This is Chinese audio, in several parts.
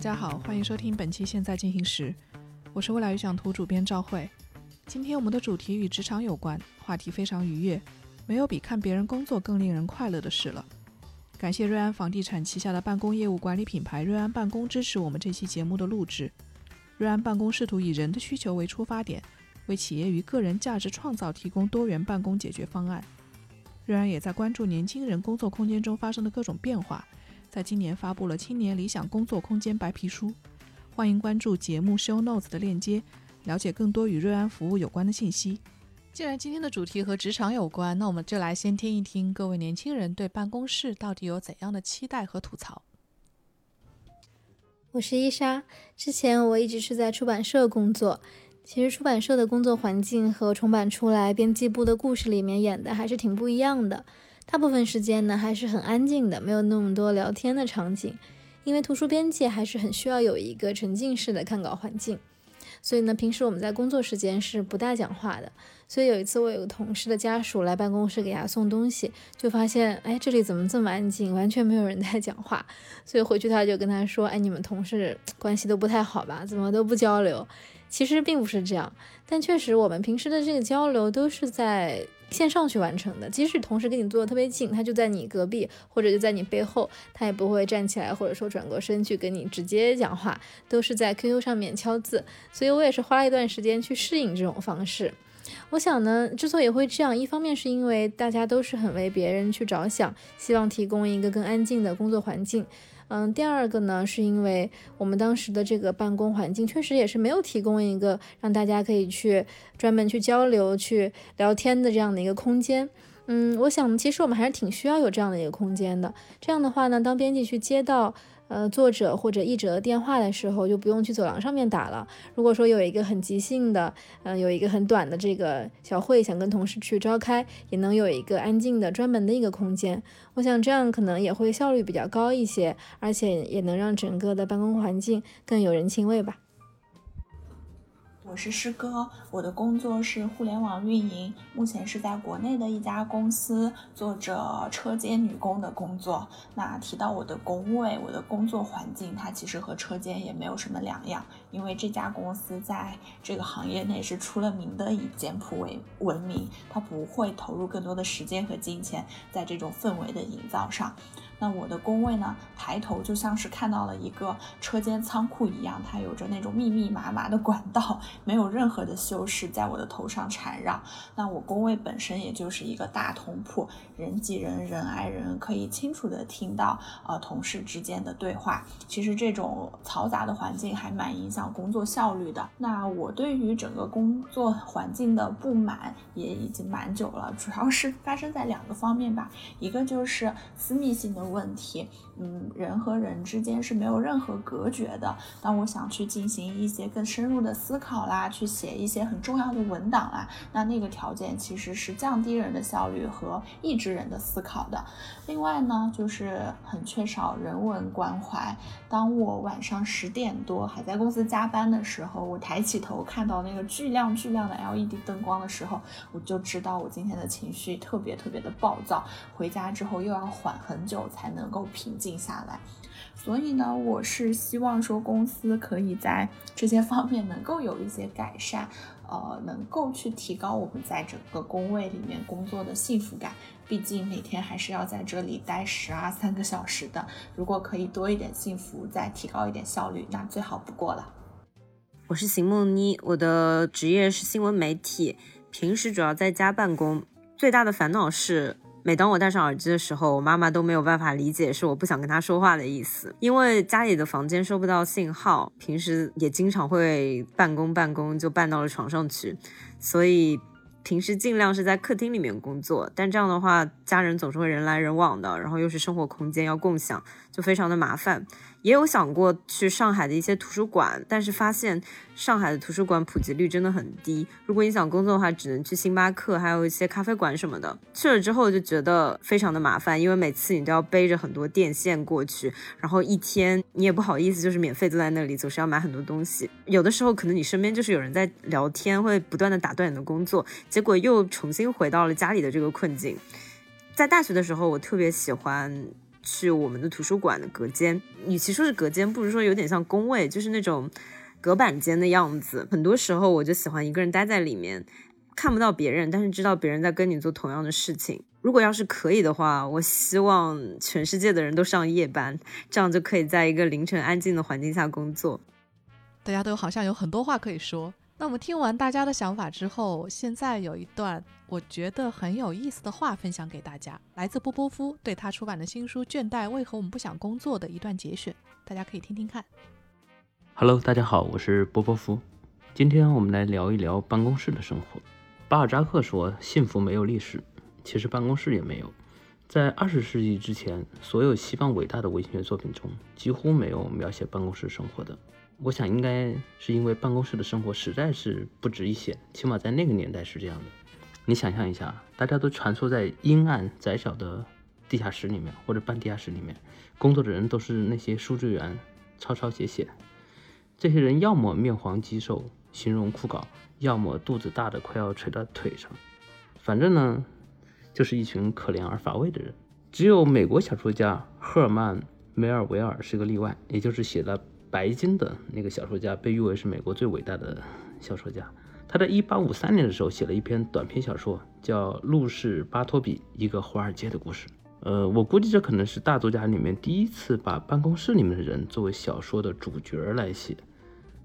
大家好，欢迎收听本期《现在进行时》，我是未来预想图主编赵慧。今天我们的主题与职场有关，话题非常愉悦，没有比看别人工作更令人快乐的事了。感谢瑞安房地产旗下的办公业务管理品牌瑞安办公支持我们这期节目的录制。瑞安办公试图以人的需求为出发点，为企业与个人价值创造提供多元办公解决方案。瑞安也在关注年轻人工作空间中发生的各种变化。在今年发布了《青年理想工作空间白皮书》，欢迎关注节目 show notes 的链接，了解更多与瑞安服务有关的信息。既然今天的主题和职场有关，那我们就来先听一听各位年轻人对办公室到底有怎样的期待和吐槽。我是伊莎，之前我一直是在出版社工作。其实出版社的工作环境和重版出来编辑部的故事里面演的还是挺不一样的。大部分时间呢还是很安静的，没有那么多聊天的场景，因为图书编辑还是很需要有一个沉浸式的看稿环境，所以呢，平时我们在工作时间是不大讲话的。所以有一次我有个同事的家属来办公室给他送东西，就发现，哎，这里怎么这么安静，完全没有人在讲话。所以回去他就跟他说，哎，你们同事关系都不太好吧？怎么都不交流？其实并不是这样，但确实我们平时的这个交流都是在。线上去完成的，即使同事跟你坐的特别近，他就在你隔壁或者就在你背后，他也不会站起来或者说转过身去跟你直接讲话，都是在 QQ 上面敲字。所以我也是花了一段时间去适应这种方式。我想呢，之所以会这样，一方面是因为大家都是很为别人去着想，希望提供一个更安静的工作环境。嗯，第二个呢，是因为我们当时的这个办公环境确实也是没有提供一个让大家可以去专门去交流、去聊天的这样的一个空间。嗯，我想其实我们还是挺需要有这样的一个空间的。这样的话呢，当编辑去接到。呃，作者或者译者电话的时候，就不用去走廊上面打了。如果说有一个很即兴的，嗯，有一个很短的这个小会，想跟同事去召开，也能有一个安静的专门的一个空间。我想这样可能也会效率比较高一些，而且也能让整个的办公环境更有人情味吧。我是师哥，我的工作是互联网运营，目前是在国内的一家公司做着车间女工的工作。那提到我的工位，我的工作环境，它其实和车间也没有什么两样，因为这家公司在这个行业内是出了名的以简朴为闻名，它不会投入更多的时间和金钱在这种氛围的营造上。那我的工位呢？抬头就像是看到了一个车间仓库一样，它有着那种密密麻麻的管道，没有任何的修饰在我的头上缠绕。那我工位本身也就是一个大通铺，人挤人，人挨人，可以清楚的听到呃同事之间的对话。其实这种嘈杂的环境还蛮影响工作效率的。那我对于整个工作环境的不满也已经蛮久了，主要是发生在两个方面吧，一个就是私密性的。问题，嗯，人和人之间是没有任何隔绝的。当我想去进行一些更深入的思考啦，去写一些很重要的文档啦，那那个条件其实是降低人的效率和抑制人的思考的。另外呢，就是很缺少人文关怀。当我晚上十点多还在公司加班的时候，我抬起头看到那个巨亮巨亮的 LED 灯光的时候，我就知道我今天的情绪特别特别的暴躁。回家之后又要缓很久才。能够平静下来，所以呢，我是希望说公司可以在这些方面能够有一些改善，呃，能够去提高我们在整个工位里面工作的幸福感。毕竟每天还是要在这里待十二三个小时的，如果可以多一点幸福，再提高一点效率，那最好不过了。我是邢梦妮，我的职业是新闻媒体，平时主要在家办公，最大的烦恼是。每当我戴上耳机的时候，我妈妈都没有办法理解是我不想跟她说话的意思，因为家里的房间收不到信号，平时也经常会办公办公就办到了床上去，所以平时尽量是在客厅里面工作，但这样的话，家人总是会人来人往的，然后又是生活空间要共享，就非常的麻烦。也有想过去上海的一些图书馆，但是发现上海的图书馆普及率真的很低。如果你想工作的话，只能去星巴克，还有一些咖啡馆什么的。去了之后就觉得非常的麻烦，因为每次你都要背着很多电线过去，然后一天你也不好意思就是免费坐在那里，总是要买很多东西。有的时候可能你身边就是有人在聊天，会不断的打断你的工作，结果又重新回到了家里的这个困境。在大学的时候，我特别喜欢。去我们的图书馆的隔间，与其说是隔间，不如说有点像工位，就是那种隔板间的样子。很多时候我就喜欢一个人待在里面，看不到别人，但是知道别人在跟你做同样的事情。如果要是可以的话，我希望全世界的人都上夜班，这样就可以在一个凌晨安静的环境下工作。大家都好像有很多话可以说。那我们听完大家的想法之后，现在有一段我觉得很有意思的话分享给大家，来自波波夫对他出版的新书《倦怠为何我们不想工作》的一段节选，大家可以听听看。Hello，大家好，我是波波夫，今天我们来聊一聊办公室的生活。巴尔扎克说：“幸福没有历史，其实办公室也没有。在二十世纪之前，所有西方伟大的文学作品中，几乎没有描写办公室生活的。”我想应该是因为办公室的生活实在是不值一写，起码在那个年代是这样的。你想象一下，大家都穿梭在阴暗窄小的地下室里面或者半地下室里面，工作的人都是那些数据员，抄抄写写。这些人要么面黄肌瘦，形容枯槁，要么肚子大的快要垂到腿上，反正呢，就是一群可怜而乏味的人。只有美国小说家赫尔曼·梅尔维尔是个例外，也就是写了。白金的那个小说家被誉为是美国最伟大的小说家。他在一八五三年的时候写了一篇短篇小说，叫《路氏巴托比：一个华尔街的故事》。呃，我估计这可能是大作家里面第一次把办公室里面的人作为小说的主角来写。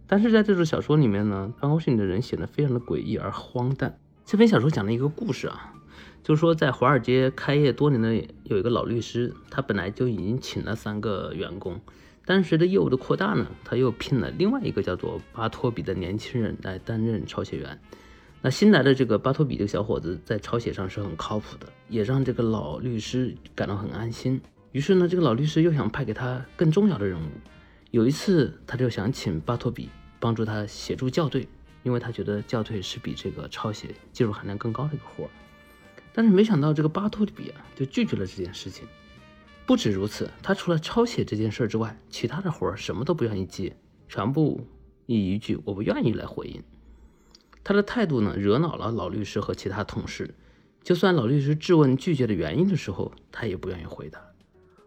但是在这种小说里面呢，办公室里的人显得非常的诡异而荒诞。这篇小说讲了一个故事啊，就是说在华尔街开业多年的有一个老律师，他本来就已经请了三个员工。但是随着业务的扩大呢，他又聘了另外一个叫做巴托比的年轻人来担任抄写员。那新来的这个巴托比这个小伙子在抄写上是很靠谱的，也让这个老律师感到很安心。于是呢，这个老律师又想派给他更重要的任务。有一次，他就想请巴托比帮助他协助校对，因为他觉得校对是比这个抄写技术含量更高的一个活儿。但是没想到这个巴托比啊，就拒绝了这件事情。不止如此，他除了抄写这件事之外，其他的活什么都不愿意接，全部以一句“我不愿意”来回应。他的态度呢，惹恼了老律师和其他同事。就算老律师质问拒绝的原因的时候，他也不愿意回答。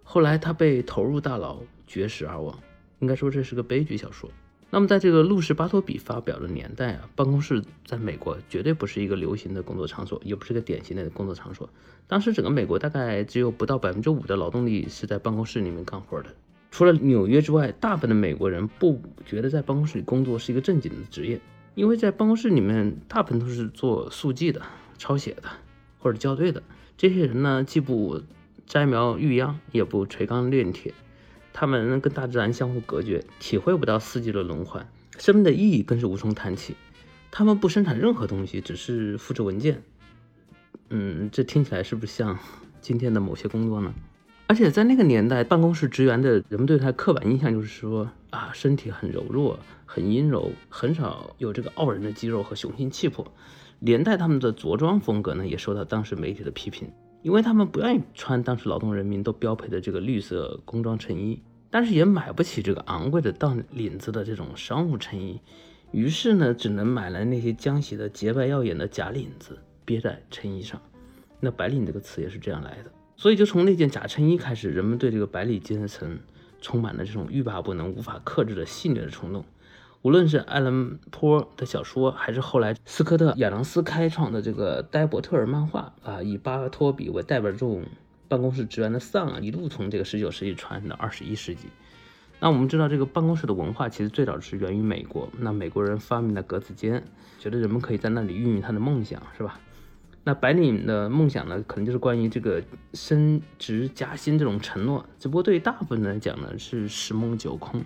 后来他被投入大牢，绝食而亡。应该说这是个悲剧小说。那么，在这个路士巴托比发表的年代啊，办公室在美国绝对不是一个流行的工作场所，也不是个典型的工作场所。当时整个美国大概只有不到百分之五的劳动力是在办公室里面干活的。除了纽约之外，大部分的美国人不觉得在办公室里工作是一个正经的职业，因为在办公室里面大部分都是做速记的、抄写的或者校对的。这些人呢，既不摘苗育秧，也不锤钢炼铁。他们跟大自然相互隔绝，体会不到四季的轮换，生命的意义更是无从谈起。他们不生产任何东西，只是复制文件。嗯，这听起来是不是像今天的某些工作呢？而且在那个年代，办公室职员的人们对他刻板印象就是说啊，身体很柔弱，很阴柔，很少有这个傲人的肌肉和雄心气魄。连带他们的着装风格呢，也受到当时媒体的批评，因为他们不愿意穿当时劳动人民都标配的这个绿色工装衬衣。但是也买不起这个昂贵的到领子的这种商务衬衣，于是呢，只能买来那些浆洗的洁白耀眼的假领子，别在衬衣上。那白领这个词也是这样来的。所以就从那件假衬衣开始，人们对这个白领阶层充满了这种欲罢不能、无法克制的戏谑的冲动。无论是艾伦坡的小说，还是后来斯科特·亚当斯开创的这个戴伯特尔漫画啊，以巴托比为代表这种。办公室职员的丧啊，一路从这个十九世纪传到二十一世纪。那我们知道，这个办公室的文化其实最早是源于美国。那美国人发明了格子间，觉得人们可以在那里孕育他的梦想，是吧？那白领的梦想呢，可能就是关于这个升职加薪这种承诺。只不过对于大部分人来讲呢，是十梦九空。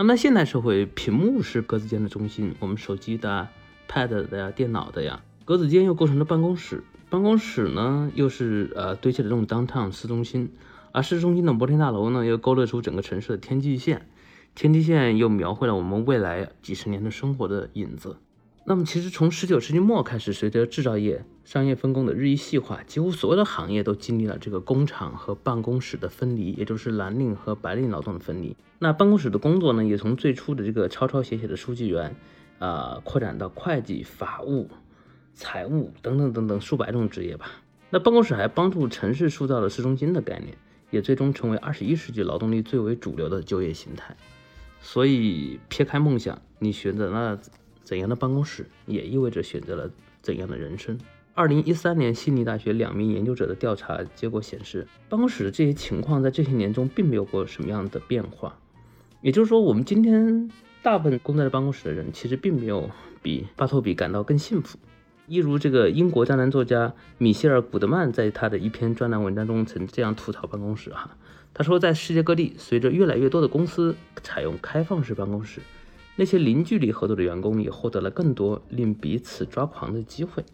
那么现代社会，屏幕是格子间的中心，我们手机的、Pad 的呀、电脑的呀，格子间又构成了办公室。办公室呢，又是呃堆砌的这种 downtown 市中心，而市中心的摩天大楼呢，又勾勒出整个城市的天际线，天际线又描绘了我们未来几十年的生活的影子。那么，其实从十九世纪末开始，随着制造业商业分工的日益细化，几乎所有的行业都经历了这个工厂和办公室的分离，也就是蓝领和白领劳动的分离。那办公室的工作呢，也从最初的这个抄抄写写的书记员，啊，扩展到会计、法务。财务等等等等数百种职业吧。那办公室还帮助城市塑造了市中心的概念，也最终成为二十一世纪劳动力最为主流的就业形态。所以，撇开梦想，你选择了怎样的办公室，也意味着选择了怎样的人生。二零一三年，悉尼大学两名研究者的调查结果显示，办公室的这些情况在这些年中并没有过什么样的变化。也就是说，我们今天大部分工作在办公室的人，其实并没有比巴托比感到更幸福。一如这个英国专栏作家米歇尔·古德曼在他的一篇专栏文章中曾这样吐槽办公室哈，他说，在世界各地，随着越来越多的公司采用开放式办公室，那些零距离合作的员工也获得了更多令彼此抓狂的机会。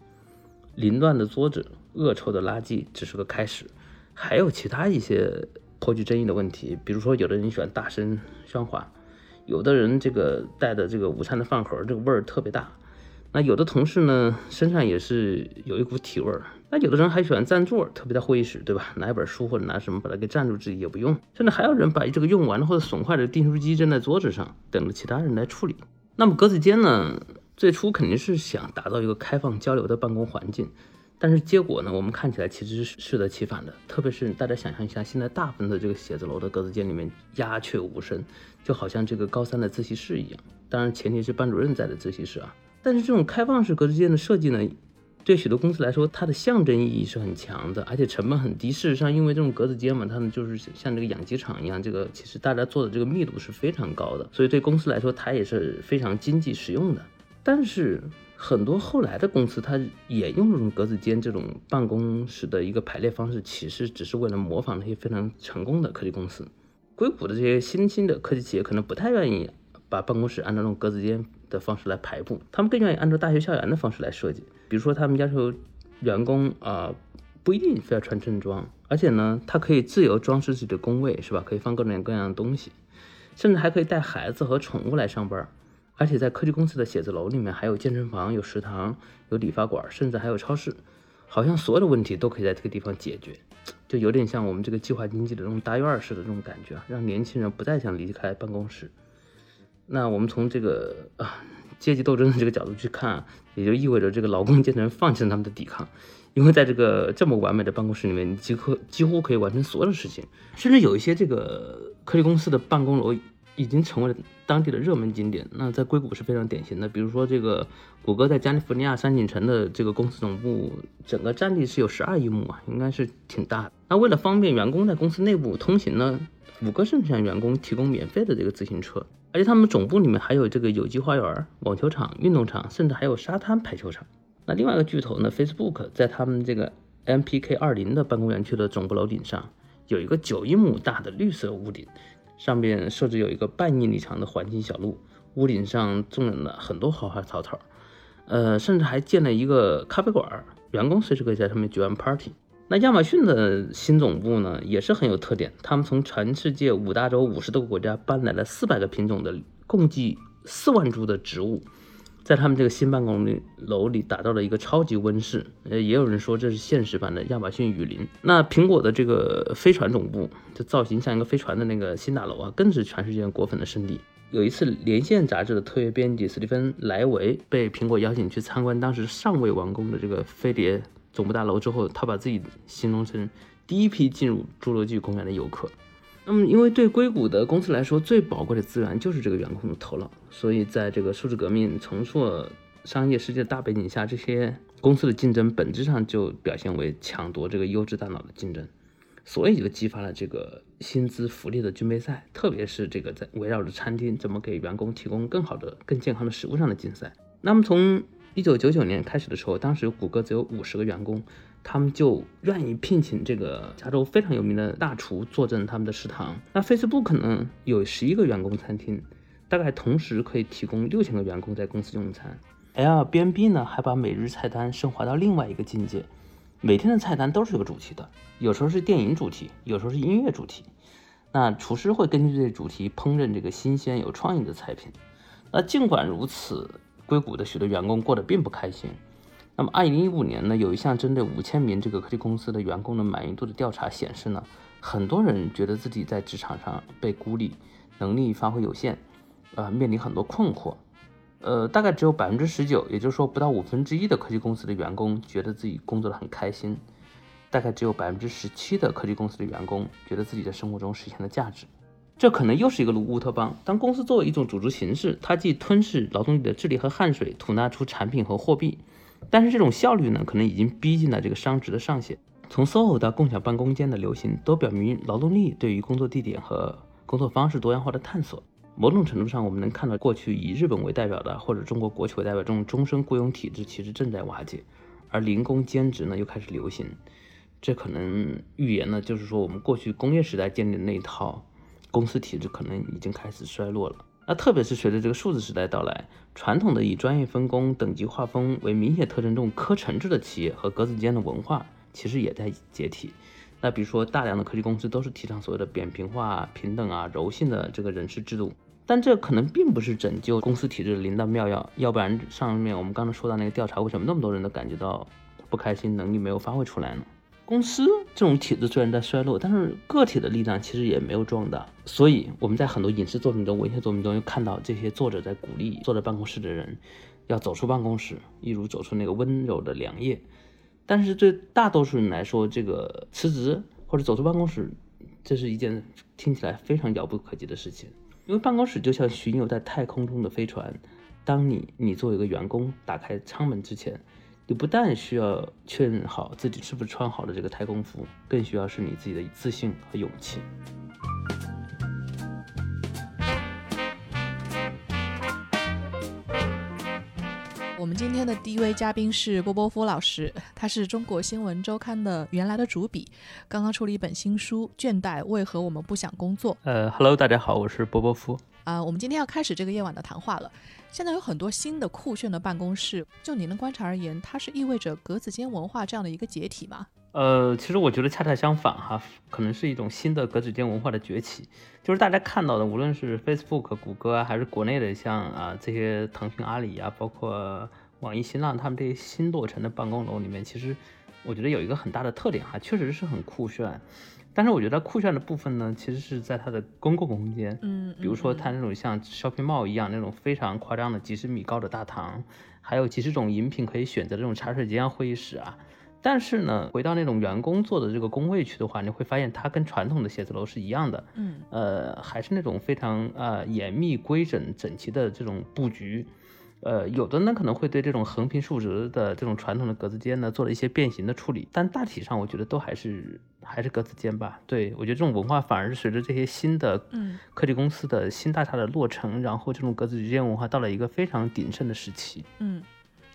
凌乱的桌子、恶臭的垃圾只是个开始，还有其他一些颇具争议的问题，比如说，有的人喜欢大声喧哗，有的人这个带的这个午餐的饭盒，这个味儿特别大。那有的同事呢，身上也是有一股体味儿。那有的人还喜欢占座，特别在会议室，对吧？拿一本书或者拿什么把它给占住，自己也不用。甚至还有人把这个用完了或者损坏的订书机扔在桌子上，等着其他人来处理。那么格子间呢？最初肯定是想打造一个开放交流的办公环境，但是结果呢，我们看起来其实是适得其反的。特别是大家想象一下，现在大部分的这个写字楼的格子间里面鸦雀无声，就好像这个高三的自习室一样。当然前提是班主任在的自习室啊。但是这种开放式格子间的设计呢，对许多公司来说，它的象征意义是很强的，而且成本很低。事实上，因为这种格子间嘛，它们就是像这个养鸡场一样，这个其实大家做的这个密度是非常高的，所以对公司来说，它也是非常经济实用的。但是很多后来的公司，它也用这种格子间这种办公室的一个排列方式，其实只是为了模仿那些非常成功的科技公司。硅谷的这些新兴的科技企业可能不太愿意把办公室按照那种格子间。的方式来排布，他们更愿意按照大学校园的方式来设计。比如说，他们要求员工啊，不一定非要穿正装，而且呢，他可以自由装饰自己的工位，是吧？可以放各种各样的东西，甚至还可以带孩子和宠物来上班。而且在科技公司的写字楼里面，还有健身房、有食堂、有理发馆，甚至还有超市，好像所有的问题都可以在这个地方解决，就有点像我们这个计划经济的这种大院似的这种感觉啊，让年轻人不再想离开办公室。那我们从这个啊阶级斗争的这个角度去看，也就意味着这个劳工阶层放弃了他们的抵抗，因为在这个这么完美的办公室里面，你几乎几乎可以完成所有的事情，甚至有一些这个科技公司的办公楼已经成为了当地的热门景点。那在硅谷是非常典型的，比如说这个谷歌在加利福尼亚山景城的这个公司总部，整个占地是有十二亿亩啊，应该是挺大的。那为了方便员工在公司内部通行呢，谷歌甚至向员工提供免费的这个自行车。而且他们总部里面还有这个有机花园、网球场、运动场，甚至还有沙滩排球场。那另外一个巨头呢，Facebook 在他们这个 MPK 二零的办公园区的总部楼顶上，有一个九英亩大的绿色屋顶，上面设置有一个半英里长的环形小路，屋顶上种了很多花花草草，呃，甚至还建了一个咖啡馆，员工随时可以在上面举办 party。那亚马逊的新总部呢，也是很有特点。他们从全世界五大洲五十多个国家搬来了四百个品种的共计四万株的植物，在他们这个新办公楼里打造了一个超级温室。呃，也有人说这是现实版的亚马逊雨林。那苹果的这个飞船总部，就造型像一个飞船的那个新大楼啊，更是全世界果粉的圣地。有一次，《连线》杂志的特约编辑史蒂芬·莱维被苹果邀请去参观当时尚未完工的这个飞碟。总部大楼之后，他把自己形容成第一批进入侏罗纪公园的游客。那么，因为对硅谷的公司来说，最宝贵的资源就是这个员工的头脑，所以在这个数字革命重塑商业世界的大背景下，这些公司的竞争本质上就表现为抢夺这个优质大脑的竞争，所以就激发了这个薪资福利的军备赛，特别是这个在围绕着餐厅怎么给员工提供更好的、更健康的食物上的竞赛。那么从一九九九年开始的时候，当时谷歌只有五十个员工，他们就愿意聘请这个加州非常有名的大厨坐镇他们的食堂。那 Facebook 呢有十一个员工餐厅，大概同时可以提供六千个员工在公司用餐。Airbnb 呢还把每日菜单升华到另外一个境界，每天的菜单都是有主题的，有时候是电影主题，有时候是音乐主题。那厨师会根据这主题烹饪这个新鲜有创意的菜品。那尽管如此。硅谷的许多员工过得并不开心。那么，二零一五年呢，有一项针对五千名这个科技公司的员工的满意度的调查显示呢，很多人觉得自己在职场上被孤立，能力发挥有限，呃，面临很多困惑。呃，大概只有百分之十九，也就是说不到五分之一的科技公司的员工觉得自己工作的很开心。大概只有百分之十七的科技公司的员工觉得自己在生活中实现了价值。这可能又是一个乌托邦。当公司作为一种组织形式，它既吞噬劳动力的智力和汗水，吐纳出产品和货币，但是这种效率呢，可能已经逼近了这个商值的上限。从 SOHO 到共享办公间的流行，都表明劳动力对于工作地点和工作方式多样化的探索。某种程度上，我们能看到过去以日本为代表的或者中国国企为代表这种终身雇佣体制其实正在瓦解，而零工兼职呢又开始流行。这可能预言呢，就是说我们过去工业时代建立的那一套公司体制可能已经开始衰落了。那特别是随着这个数字时代到来，传统的以专业分工、等级划分为明显特征这种科层制的企业和格子间的文化，其实也在解体。那比如说，大量的科技公司都是提倡所谓的扁平化、平等啊、柔性的这个人事制度。但这可能并不是拯救公司体制的灵丹妙药，要不然上面我们刚才说到那个调查，为什么那么多人都感觉到不开心，能力没有发挥出来呢？公司这种体制虽然在衰落，但是个体的力量其实也没有壮大。所以我们在很多影视作品中、文学作品中，又看到这些作者在鼓励坐在办公室的人要走出办公室，一如走出那个温柔的凉夜。但是对大多数人来说，这个辞职或者走出办公室，这是一件听起来非常遥不可及的事情。因为办公室就像巡游在太空中的飞船，当你你作为一个员工打开舱门之前，你不但需要确认好自己是不是穿好了这个太空服，更需要是你自己的自信和勇气。我们今天的第一位嘉宾是波波夫老师，他是中国新闻周刊的原来的主笔，刚刚出了一本新书《倦怠为何我们不想工作》。呃，Hello，大家好，我是波波夫。啊，我们今天要开始这个夜晚的谈话了。现在有很多新的酷炫的办公室，就您的观察而言，它是意味着格子间文化这样的一个解体吗？呃，其实我觉得恰恰相反哈，可能是一种新的格子间文化的崛起。就是大家看到的，无论是 Facebook、谷歌啊，还是国内的像啊这些腾讯、阿里啊，包括网易、新浪，他们这些新落成的办公楼里面，其实我觉得有一个很大的特点哈，确实是很酷炫。但是我觉得酷炫的部分呢，其实是在它的公共空间，嗯，比如说它那种像 shopping mall 一样那种非常夸张的几十米高的大堂，还有几十种饮品可以选择这种茶水间啊、会议室啊。但是呢，回到那种员工做的这个工位去的话，你会发现它跟传统的写字楼是一样的，嗯，呃，还是那种非常呃严密、规整、整齐的这种布局。呃，有的呢可能会对这种横平竖直的这种传统的格子间呢做了一些变形的处理，但大体上我觉得都还是还是格子间吧。对我觉得这种文化反而是随着这些新的嗯科技公司的新大厦的落成，然后这种格子间文化到了一个非常鼎盛的时期。嗯，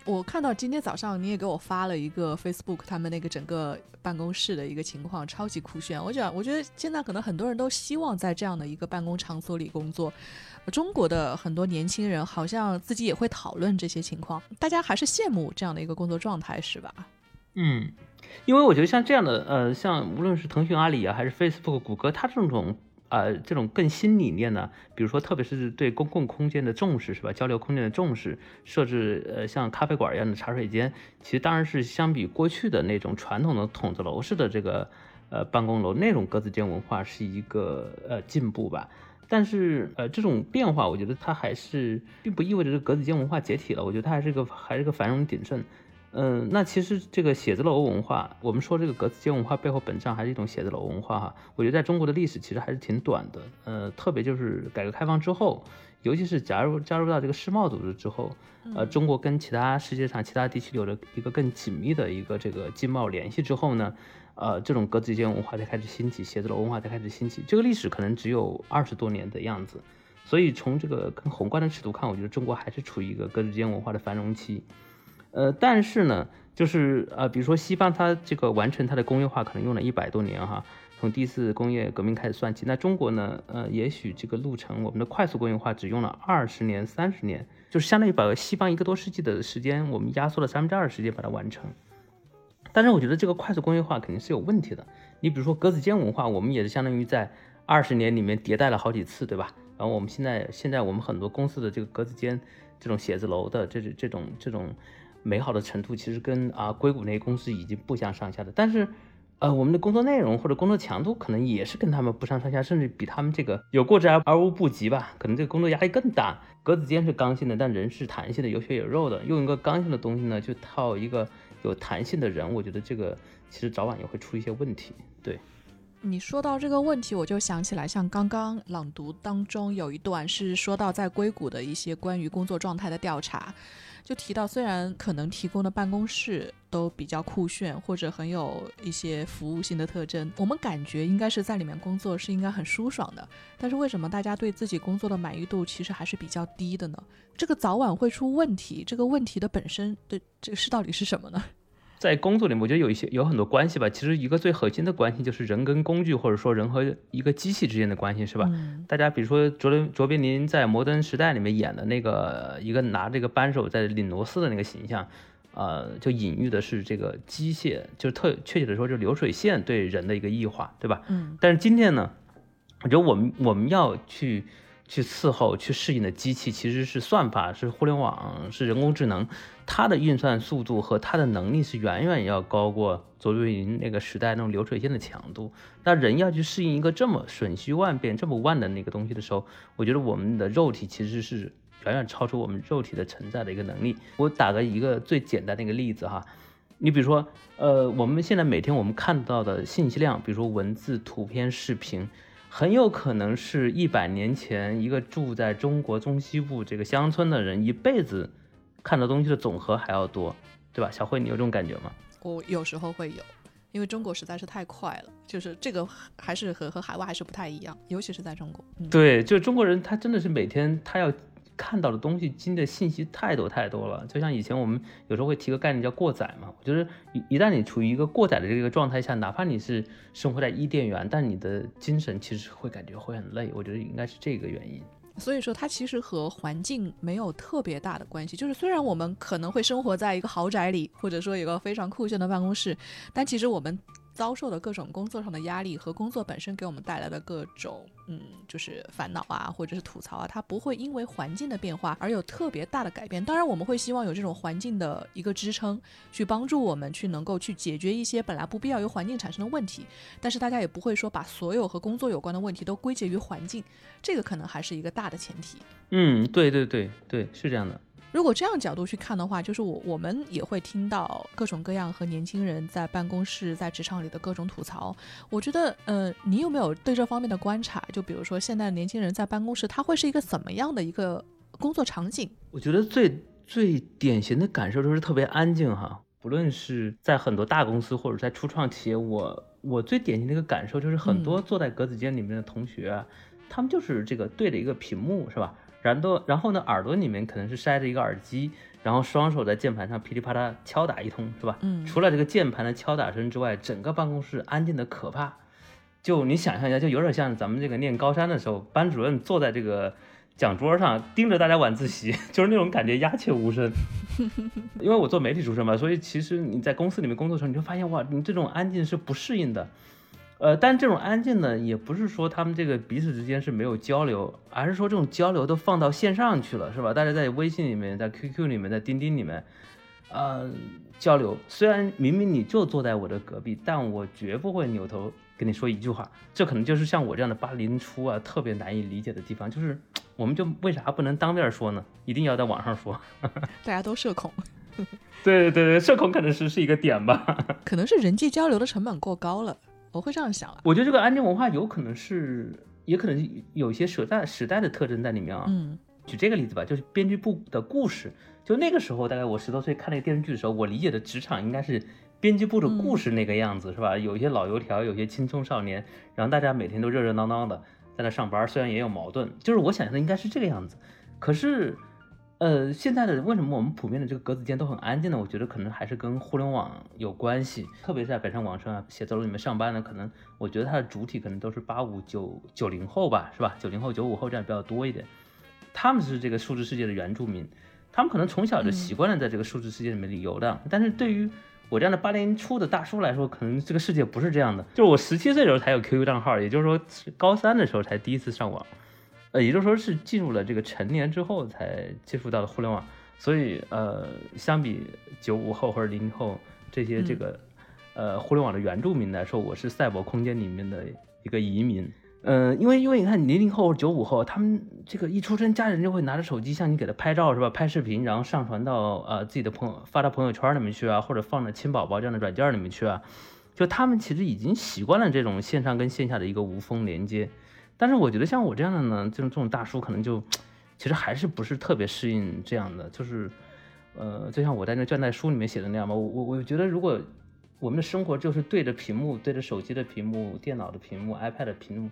我看到今天早上你也给我发了一个 Facebook 他们那个整个办公室的一个情况，超级酷炫。我讲，我觉得现在可能很多人都希望在这样的一个办公场所里工作。中国的很多年轻人好像自己也会讨论这些情况，大家还是羡慕这样的一个工作状态，是吧？嗯，因为我觉得像这样的，呃，像无论是腾讯、阿里啊，还是 Facebook、谷歌，它这种呃这种更新理念呢，比如说特别是对公共空间的重视，是吧？交流空间的重视，设置呃像咖啡馆一样的茶水间，其实当然是相比过去的那种传统的筒子楼式的这个呃办公楼那种格子间文化是一个呃进步吧。但是，呃，这种变化，我觉得它还是并不意味着这格子间文化解体了。我觉得它还是个还是个繁荣鼎盛。嗯，那其实这个写字楼文化，我们说这个格子间文化背后本质上还是一种写字楼文化哈。我觉得在中国的历史其实还是挺短的。呃，特别就是改革开放之后，尤其是加入加入到这个世贸组织之后，呃，中国跟其他世界上其他地区有了一个更紧密的一个这个经贸联系之后呢。呃，这种格子间文化才开始兴起，写字楼文化才开始兴起。这个历史可能只有二十多年的样子，所以从这个更宏观的尺度看，我觉得中国还是处于一个格子间文化的繁荣期。呃，但是呢，就是呃，比如说西方，它这个完成它的工业化可能用了一百多年哈，从第一次工业革命开始算起。那中国呢，呃，也许这个路程，我们的快速工业化只用了二十年、三十年，就是相当于把西方一个多世纪的时间，我们压缩了三分之二时间把它完成。但是我觉得这个快速工业化肯定是有问题的。你比如说格子间文化，我们也是相当于在二十年里面迭代了好几次，对吧？然后我们现在现在我们很多公司的这个格子间这种写字楼的这这种这种美好的程度，其实跟啊硅谷那些公司已经不相上下的。但是呃，我们的工作内容或者工作强度可能也是跟他们不相上下，甚至比他们这个有过之而而无不及吧。可能这个工作压力更大。格子间是刚性的，但人是弹性的，有血有肉的。用一个刚性的东西呢，就套一个。有弹性的人，我觉得这个其实早晚也会出一些问题。对。你说到这个问题，我就想起来，像刚刚朗读当中有一段是说到在硅谷的一些关于工作状态的调查，就提到虽然可能提供的办公室都比较酷炫，或者很有一些服务性的特征，我们感觉应该是在里面工作是应该很舒爽的，但是为什么大家对自己工作的满意度其实还是比较低的呢？这个早晚会出问题，这个问题的本身的这个事到底是什么呢？在工作里，我觉得有一些有很多关系吧。其实一个最核心的关系就是人跟工具，或者说人和一个机器之间的关系，是吧？嗯大家比如说卓别卓别林在《摩登时代》里面演的那个一个拿这个扳手在拧螺丝的那个形象，呃，就隐喻的是这个机械，就是特确切的说，就是流水线对人的一个异化，对吧？嗯但是今天呢，我觉得我们我们要去去伺候、去适应的机器，其实是算法、是互联网、是人工智能，它的运算速度和它的能力是远远要高过卓别林那个时代那种流水线的强度。那人要去适应一个这么瞬息万变、这么万能的一个东西的时候，我觉得我们的肉体其实是远远超出我们肉体的承载的一个能力。我打个一个最简单的一个例子哈。你比如说，呃，我们现在每天我们看到的信息量，比如说文字、图片、视频，很有可能是一百年前一个住在中国中西部这个乡村的人一辈子看到东西的总和还要多，对吧？小慧，你有这种感觉吗？我有时候会有，因为中国实在是太快了，就是这个还是和和海外还是不太一样，尤其是在中国。嗯、对，就是中国人，他真的是每天他要看到的东西、经的信息太多太多了。就像以前我们有时候会提个概念叫过载嘛，我觉得一一旦你处于一个过载的这个状态下，哪怕你是生活在伊甸园，但你的精神其实会感觉会很累。我觉得应该是这个原因。所以说，它其实和环境没有特别大的关系。就是虽然我们可能会生活在一个豪宅里，或者说有个非常酷炫的办公室，但其实我们遭受的各种工作上的压力和工作本身给我们带来的各种嗯，就是烦恼啊，或者是吐槽啊，它不会因为环境的变化而有特别大的改变。当然，我们会希望有这种环境的一个支撑，去帮助我们去能够去解决一些本来不必要由环境产生的问题。但是大家也不会说把所有和工作有关的问题都归结于环境，这个可能还是一个大的前提。嗯，对对对对，是这样的。如果这样角度去看的话，就是我我们也会听到各种各样和年轻人在办公室、在职场里的各种吐槽。我觉得，呃，你有没有对这方面的观察？就比如说，现在的年轻人在办公室，他会是一个怎么样的一个工作场景？我觉得最最典型的感受就是特别安静哈，不论是在很多大公司或者在初创企业，我我最典型的一个感受就是很多坐在格子间里面的同学啊，他们就是这个对着一个屏幕是吧？然后然后呢，耳朵里面可能是塞着一个耳机，然后双手在键盘上噼里啪啦敲打一通是吧？嗯除了这个键盘的敲打声之外，整个办公室安静的可怕。就你想象一下，就有点像咱们这个念高三的时候，班主任坐在这个讲桌上盯着大家晚自习，就是那种感觉鸦雀无声。因为我做媒体出身嘛，所以其实你在公司里面工作的时候，你就发现哇，你这种安静是不适应的。呃，但这种安静呢，也不是说他们这个彼此之间是没有交流，而是说这种交流都放到线上去了，是吧？大家在微信里面，在 QQ 里面，在钉钉里面，呃，交流。虽然明明你就坐在我的隔壁，但我绝不会扭头跟你说一句话。这可能就是像我这样的八零初啊，特别难以理解的地方，就是 我们就为啥不能当面说呢？一定要在网上说？大家都社恐，对对对，社恐可能是是一个点吧。可能是人际交流的成本过高了，我会这样想啊。我觉得这个安静文化有可能是，也可能有一些时代时代的特征在里面啊。嗯举这个例子吧，就是编剧部的故事。就那个时候，大概我十多岁看那个电视剧的时候，我理解的职场应该是编辑部的故事那个样子，是吧？有一些老油条，有些青葱少年，然后大家每天都热热闹闹的在那上班，虽然也有矛盾，就是我想象的应该是这个样子。可是，呃，现在的为什么我们普遍的这个格子间都很安静呢？我觉得可能还是跟互联网有关系，特别是在北上广深啊写字楼里面上班的，可能我觉得它的主体可能都是八五九九零后吧，是吧？九零后、九五后这样比较多一点。他们是这个数字世界的原住民，他们可能从小就习惯了在这个数字世界里面游荡。但是对于我这样的八零初的大叔来说，可能这个世界不是这样的。就是我十七岁的时候才有 QQ 账号，也就是说高三的时候才第一次上网，呃，也就是说是进入了这个成年之后才接触到了互联网。所以呃，相比九五后或者零零后这些这个、呃互联网的原住民来说，我是赛博空间里面的一个移民。嗯，因为因为你看零零后、九五后，他们这个一出生，家人就会拿着手机向你给他拍照是吧？拍视频，然后上传到呃自己的朋友发到朋友圈里面去啊，或者放到亲宝宝这样的软件里面去啊。就他们其实已经习惯了这种线上跟线下的一个无缝连接。但是我觉得像我这样的呢，这种这种大叔可能就其实还是不是特别适应这样的。就是呃，就像我在那卷带书里面写的那样吧，我我我觉得如果我们的生活就是对着屏幕，对着手机的屏幕、电脑的屏幕、iPad 的屏幕。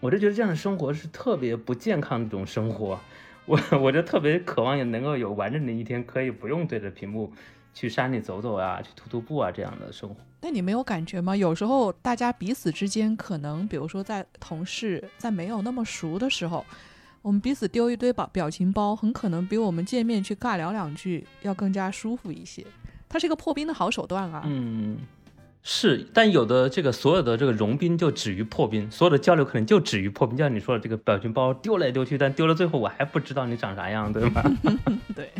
我就觉得这样的生活是特别不健康的一种生活，我我就特别渴望也能够有完整的一天，可以不用对着屏幕去山里走走啊，去徒徒步啊这样的生活。那你没有感觉吗？有时候大家彼此之间可能，比如说在同事在没有那么熟的时候，我们彼此丢一堆表表情包，很可能比我们见面去尬聊两句要更加舒服一些。它是一个破冰的好手段啊。嗯。是，但有的这个所有的这个融冰就止于破冰，所有的交流可能就止于破冰。就像你说的，这个表情包丢来丢去，但丢到最后我还不知道你长啥样，对吗？对，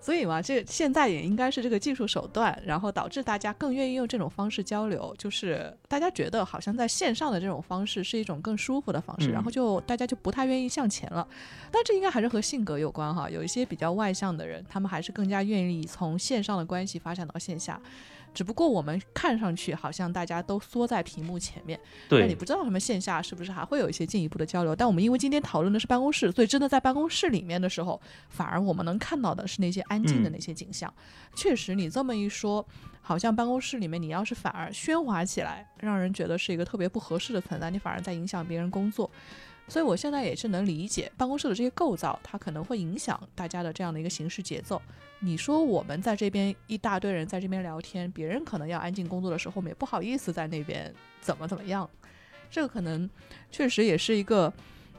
所以嘛，这现在也应该是这个技术手段，然后导致大家更愿意用这种方式交流，就是大家觉得好像在线上的这种方式是一种更舒服的方式，然后就大家就不太愿意向前了。但这应该还是和性格有关哈，有一些比较外向的人，他们还是更加愿意从线上的关系发展到线下。只不过我们看上去好像大家都缩在屏幕前面，对，你不知道他们线下是不是还会有一些进一步的交流。但我们因为今天讨论的是办公室，所以真的在办公室里面的时候，反而我们能看到的是那些安静的那些景象。确实，你这么一说，好像办公室里面你要是反而喧哗起来，让人觉得是一个特别不合适的存在，你反而在影响别人工作。所以，我现在也是能理解办公室的这些构造，它可能会影响大家的这样的一个行事节奏。你说我们在这边一大堆人在这边聊天，别人可能要安静工作的时候，我们也不好意思在那边怎么怎么样。这个可能确实也是一个，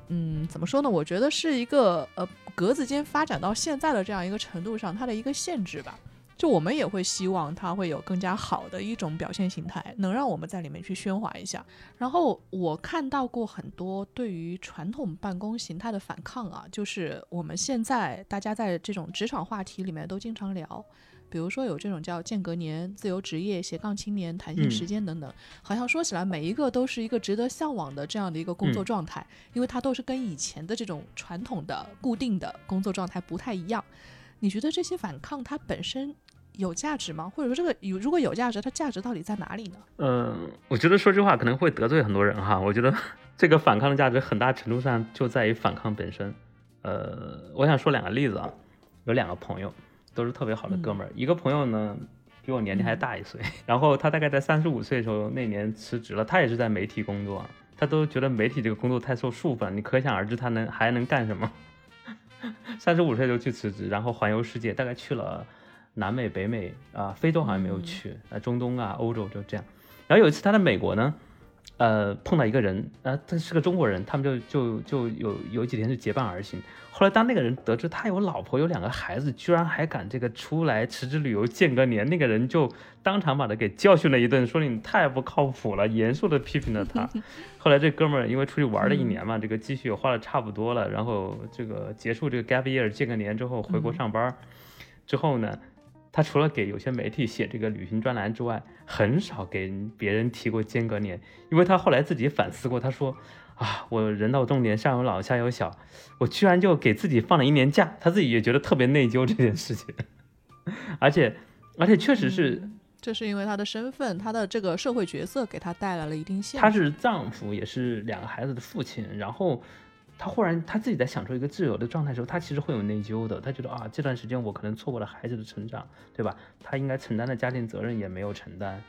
嗯，怎么说呢？我觉得是一个呃，格子间发展到现在的这样一个程度上，它的一个限制吧。就我们也会希望它会有更加好的一种表现形态，能让我们在里面去喧哗一下。然后我看到过很多对于传统办公形态的反抗啊，就是我们现在大家在这种职场话题里面都经常聊，比如说有这种叫间隔年、自由职业、斜杠青年、弹性时间等等，好像说起来每一个都是一个值得向往的这样的一个工作状态，因为它都是跟以前的这种传统的固定的工作状态不太一样。你觉得这些反抗它本身？有价值吗？或者说这个有如果有价值，它价值到底在哪里呢？嗯，我觉得说这话可能会得罪很多人哈。我觉得 这个反抗的价值很大程度上就在于反抗本身。呃，我想说两个例子啊，有两个朋友都是特别好的哥们儿，一个朋友呢比我年龄还大一岁，然后他大概在三十五岁的时候那年辞职了，他也是在媒体工作，他都觉得媒体这个工作太受束缚了，你可想而知他能还能干什么。三十五岁就去辞职，然后环游世界，大概去了。南美、北美啊，非洲好像没有去，啊，中东啊，欧洲就这样。然后有一次他在美国呢，呃，碰到一个人，呃，他是个中国人，他们就就就有有几天就结伴而行。后来当那个人得知他有老婆有两个孩子，居然还敢这个出来辞职旅游见个年，那个人就当场把他给教训了一顿，说你太不靠谱了，严肃的批评了他。后来这哥们儿因为出去玩了一年嘛，这个积蓄也花的差不多了，然后这个结束这个 gap year 见个年之后回国上班，之后呢。他除了给有些媒体写这个旅行专栏之外，很少给别人提过间隔年，因为他后来自己反思过，他说：“啊，我人到中年，上有老下有小，我居然就给自己放了一年假，他自己也觉得特别内疚这件事情。而且，而且确实是，这是因为他的身份，他的这个社会角色给他带来了一定限制。他是丈夫，也是两个孩子的父亲，然后。他忽然他自己在享受一个自由的状态的时候，他其实会有内疚的。他觉得啊，这段时间我可能错过了孩子的成长，对吧？他应该承担的家庭责任也没有承担，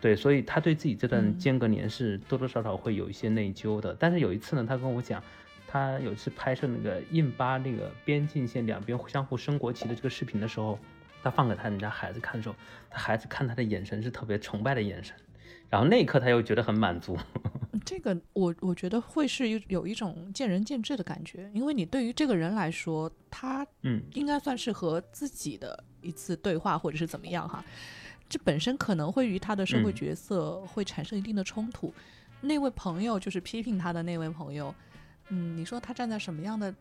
对，所以他对自己这段间隔年是多多少少会有一些内疚的。但是有一次呢，他跟我讲，他有一次拍摄那个印巴那个边境线两边相互升国旗的这个视频的时候，他放给他们家孩子看的时候，他孩子看他的眼神是特别崇拜的眼神。然后那一刻他又觉得很满足，这个我我觉得会是有有一种见仁见智的感觉，因为你对于这个人来说，他嗯应该算是和自己的一次对话或者是怎么样哈，这本身可能会与他的社会角色会产生一定的冲突。那位朋友就是批评他的那位朋友，嗯，你说他站在什么样的？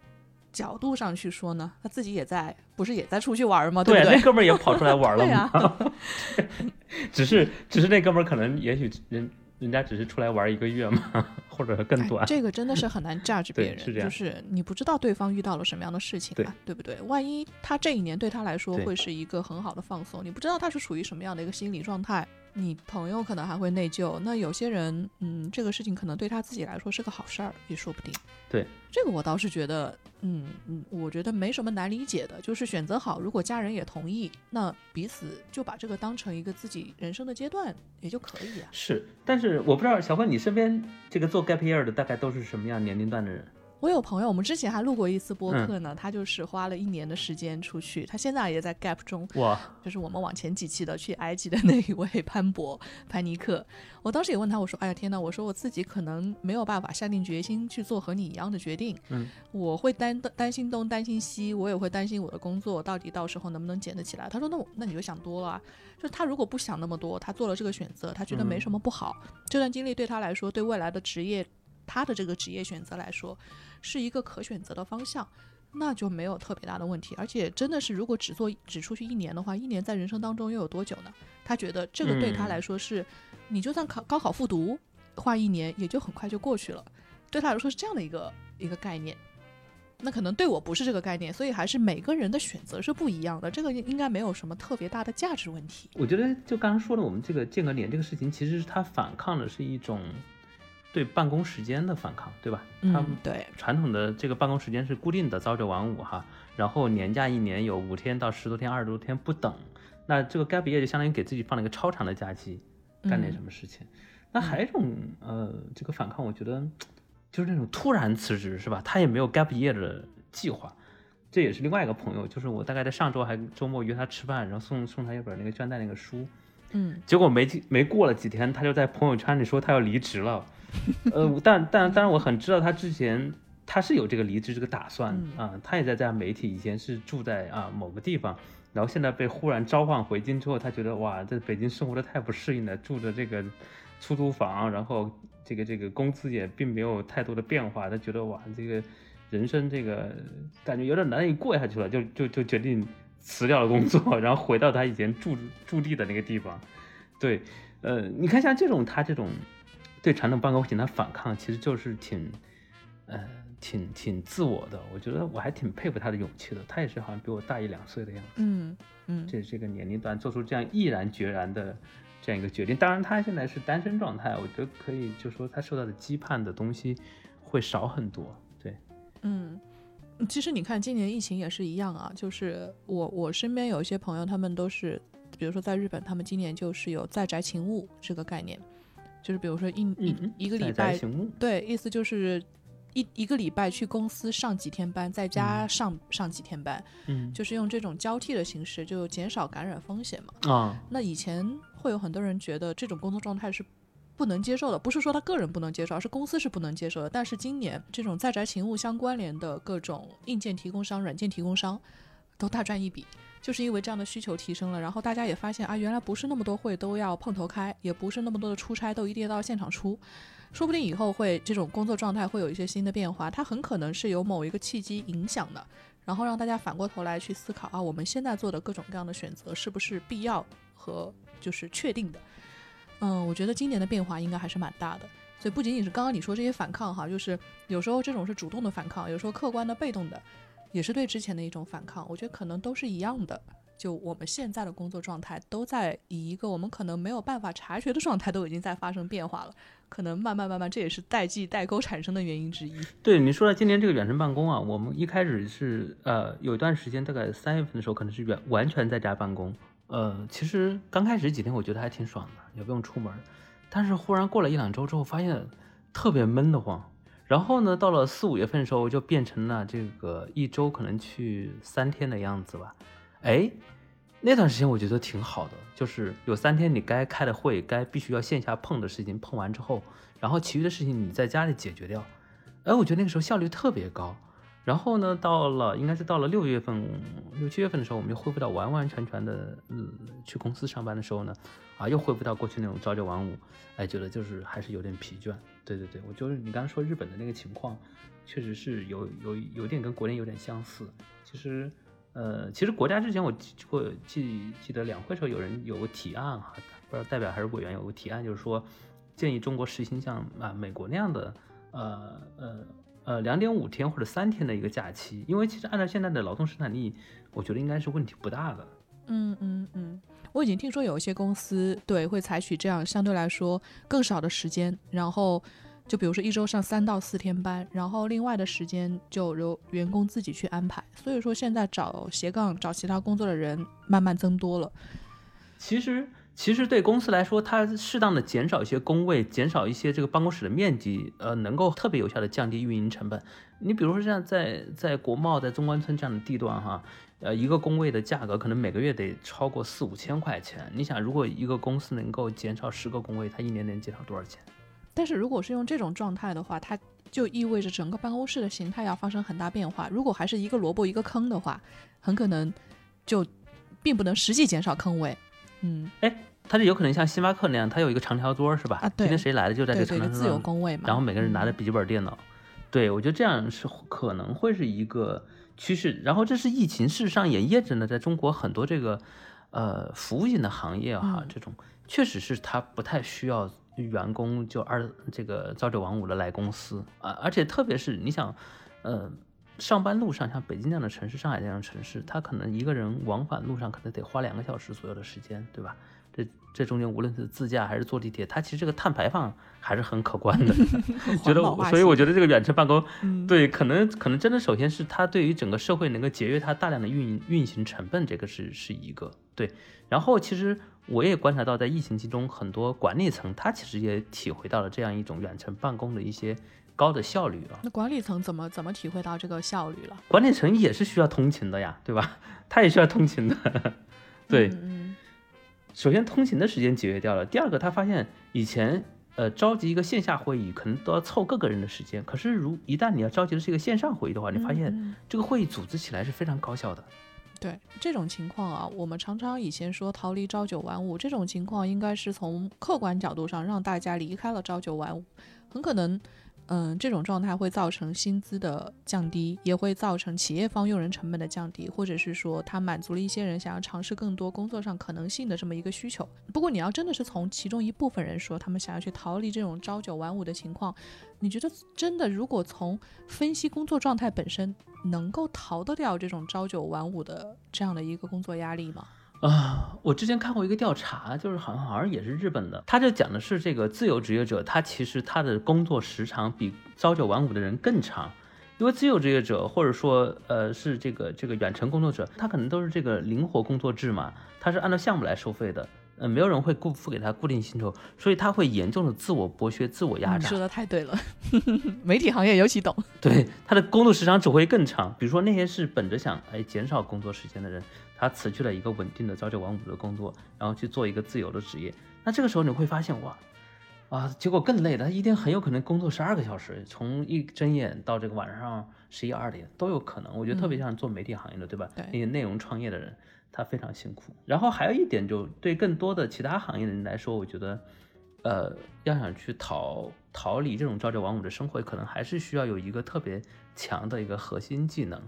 角度上去说呢，他自己也在，不是也在出去玩吗？对不对？那哥们儿也跑出来玩了 吗？只是，只是那哥们儿可能也许人人家只是出来玩一个月嘛，或者更短。这个真的是很难 judge 别人，是这样，就是你不知道对方遇到了什么样的事情嘛，对不对？万一他这一年对他来说会是一个很好的放松，你不知道他是处于什么样的一个心理状态。你朋友可能还会内疚，那有些人，嗯，这个事情可能对他自己来说是个好事儿，也说不定。对，这个我倒是觉得，嗯嗯，我觉得没什么难理解的，就是选择好，如果家人也同意，那彼此就把这个当成一个自己人生的阶段也就可以啊。是，但是我不知道小辉，你身边这个做 gap year 的大概都是什么样年龄段的人？我有朋友，我们之前还录过一次播客呢。他就是花了一年的时间出去，他现在也在 gap 中。哇！就是我们往前几期的去埃及的那一位 潘博潘尼克。我当时也问他，我说：“哎呀天呐，我说我自己可能没有办法下定决心去做和你一样的决定。嗯，我会担担心东担心西，我也会担心我的工作到底到时候能不能捡得起来。”他说：“那我那你就想多了。就他如果不想那么多，他做了这个选择，他觉得没什么不好。这段经历对他来说，对未来的职业，他的这个职业选择来说。”是一个可选择的方向，那就没有特别大的问题。而且真的是，如果只做只出去一年的话，一年在人生当中又有多久呢？他觉得这个对他来说是，你就算考高考复读，花一年也就很快就过去了。对他来说是这样的一个一个概念。那可能对我不是这个概念，所以还是每个人的选择是不一样的。这个应该没有什么特别大的价值问题。我觉得就刚刚说的，我们这个间隔年这个事情，其实他反抗的是一种。对办公时间的反抗，对吧？他们，对，传统的这个办公时间是固定的，朝九晚五哈。然后年假一年有五天到十多天、二十多天不等。那这个 gap year 就相当于给自己放了一个超长的假期，干点什么事情。那还有一种呃，这个反抗，我觉得就是那种突然辞职，是吧？他也没有 gap year 的计划。这也是另外一个朋友，就是我大概在上周还周末约他吃饭，然后送送他一本那个倦怠那个书。嗯，结果没没过了几天，他就在朋友圈里说他要离职了。呃，但但当然，我很知道他之前他是有这个离职这个打算啊，他也在这样媒体，以前是住在啊某个地方，然后现在被忽然召唤回京之后，他觉得哇，在北京生活的太不适应了，住着这个出租房，然后这个这个工资也并没有太多的变化，他觉得哇，这个人生这个感觉有点难以过下去了，就就就决定辞掉了工作，然后回到他以前住住地的那个地方。对，呃，你看像这种他这种。对传统办公型的反抗，其实就是挺，呃，挺挺自我的。我觉得我还挺佩服他的勇气的。他也是好像比我大一两岁的样子。嗯嗯，这这个年龄段做出这样毅然决然的这样一个决定。当然，他现在是单身状态，我觉得可以，就说他受到的羁绊的东西会少很多。对，嗯，其实你看，今年疫情也是一样啊。就是我我身边有一些朋友，他们都是，比如说在日本，他们今年就是有在宅勤务这个概念。就是比如说一一一个礼拜，对，意思就是一一个礼拜去公司上几天班，在家上上几天班，嗯，就是用这种交替的形式，就减少感染风险嘛。啊，那以前会有很多人觉得这种工作状态是不能接受的，不是说他个人不能接受，而是公司是不能接受的。但是今年这种在宅勤务相关联的各种硬件提供商、软件提供商都大赚一笔。就是因为这样的需求提升了，然后大家也发现啊，原来不是那么多会都要碰头开，也不是那么多的出差都一定要到现场出，说不定以后会这种工作状态会有一些新的变化，它很可能是有某一个契机影响的，然后让大家反过头来去思考啊，我们现在做的各种各样的选择是不是必要和就是确定的？嗯，我觉得今年的变化应该还是蛮大的，所以不仅仅是刚刚你说这些反抗哈，就是有时候这种是主动的反抗，有时候客观的被动的。也是对之前的一种反抗，我觉得可能都是一样的。就我们现在的工作状态，都在以一个我们可能没有办法察觉的状态，都已经在发生变化了。可能慢慢慢慢，这也是代际代沟产生的原因之一。对你说到今年这个远程办公啊，我们一开始是呃有一段时间，大概三月份的时候，可能是远完全在家办公。呃，其实刚开始几天我觉得还挺爽的，也不用出门。但是忽然过了一两周之后，发现特别闷得慌。然后呢，到了四五月份的时候，就变成了这个一周可能去三天的样子吧。哎，那段时间我觉得挺好的，就是有三天你该开的会，该必须要线下碰的事情碰完之后，然后其余的事情你在家里解决掉。哎，我觉得那个时候效率特别高。然后呢，到了应该是到了六月份、六七月份的时候，我们又恢复到完完全全的嗯去公司上班的时候呢，啊，又恢复到过去那种朝九晚五。哎，觉得就是还是有点疲倦。对对对，我就是你刚刚说日本的那个情况，确实是有有有点跟国内有点相似。其实，呃，其实国家之前我记过记记得两会时候有人有个提案哈，不知道代表还是委员有个提案，就是说建议中国实行像啊美国那样的呃呃呃两点五天或者三天的一个假期，因为其实按照现在的劳动生产力，我觉得应该是问题不大的。嗯嗯嗯，我已经听说有一些公司对会采取这样相对来说更少的时间，然后就比如说一周上三到四天班，然后另外的时间就由员工自己去安排。所以说现在找斜杠找其他工作的人慢慢增多了。其实。其实对公司来说，它适当的减少一些工位，减少一些这个办公室的面积，呃，能够特别有效的降低运营成本。你比如说像在在国贸、在中关村这样的地段，哈，呃，一个工位的价格可能每个月得超过四五千块钱。你想，如果一个公司能够减少十个工位，它一年能减少多少钱？但是如果是用这种状态的话，它就意味着整个办公室的形态要发生很大变化。如果还是一个萝卜一个坑的话，很可能就并不能实际减少坑位。嗯，哎。它是有可能像星巴克那样，它有一个长条桌，是吧？啊，对。今天谁来了就在这长条桌上，自由工位嘛。然后每个人拿着笔记本电脑，对我觉得这样是可能会是一个趋势。然后这是疫情，事实上也验证了在中国很多这个呃服务性的行业哈，这种确实是它不太需要员工就二这个朝九晚五的来公司啊，而且特别是你想，呃，上班路上像北京这样的城市，上海这样的城市，他可能一个人往返路上可能得花两个小时左右的时间，对吧？这这中间无论是自驾还是坐地铁，它其实这个碳排放还是很可观的。觉得，所以我觉得这个远程办公，对，可能可能真的首先是它对于整个社会能够节约它大量的运运行成本，这个是是一个对。然后其实我也观察到，在疫情期中，很多管理层他其实也体会到了这样一种远程办公的一些高的效率啊。那管理层怎么怎么体会到这个效率了？管理层也是需要通勤的呀，对吧？他也需要通勤的，对。首先，通勤的时间节约掉了。第二个，他发现以前，呃，召集一个线下会议可能都要凑各个人的时间。可是，如一旦你要召集的是一个线上会议的话，你发现这个会议组织起来是非常高效的。对这种情况啊，我们常常以前说逃离朝九晚五，这种情况应该是从客观角度上让大家离开了朝九晚五，很可能。嗯，这种状态会造成薪资的降低，也会造成企业方用人成本的降低，或者是说它满足了一些人想要尝试更多工作上可能性的这么一个需求。不过你要真的是从其中一部分人说他们想要去逃离这种朝九晚五的情况，你觉得真的如果从分析工作状态本身能够逃得掉这种朝九晚五的这样的一个工作压力吗？啊，我之前看过一个调查，就是好像好像也是日本的，他就讲的是这个自由职业者，他其实他的工作时长比朝九晚五的人更长，因为自由职业者或者说呃是这个这个远程工作者，他可能都是这个灵活工作制嘛，他是按照项目来收费的。嗯，没有人会固付给他固定薪酬，所以他会严重的自我剥削、自我压榨。说的太对了，媒体行业尤其懂。对，他的工作时长只会更长。比如说那些是本着想哎减少工作时间的人，他辞去了一个稳定的朝九晚五的工作，然后去做一个自由的职业。那这个时候你会发现哇，啊，结果更累他一天很有可能工作十二个小时，从一睁眼到这个晚上十一二点都有可能。我觉得特别像做媒体行业的，对吧？对，那些内容创业的人。他非常辛苦，然后还有一点，就对更多的其他行业的人来说，我觉得，呃，要想去逃逃离这种朝九晚五的生活，可能还是需要有一个特别强的一个核心技能。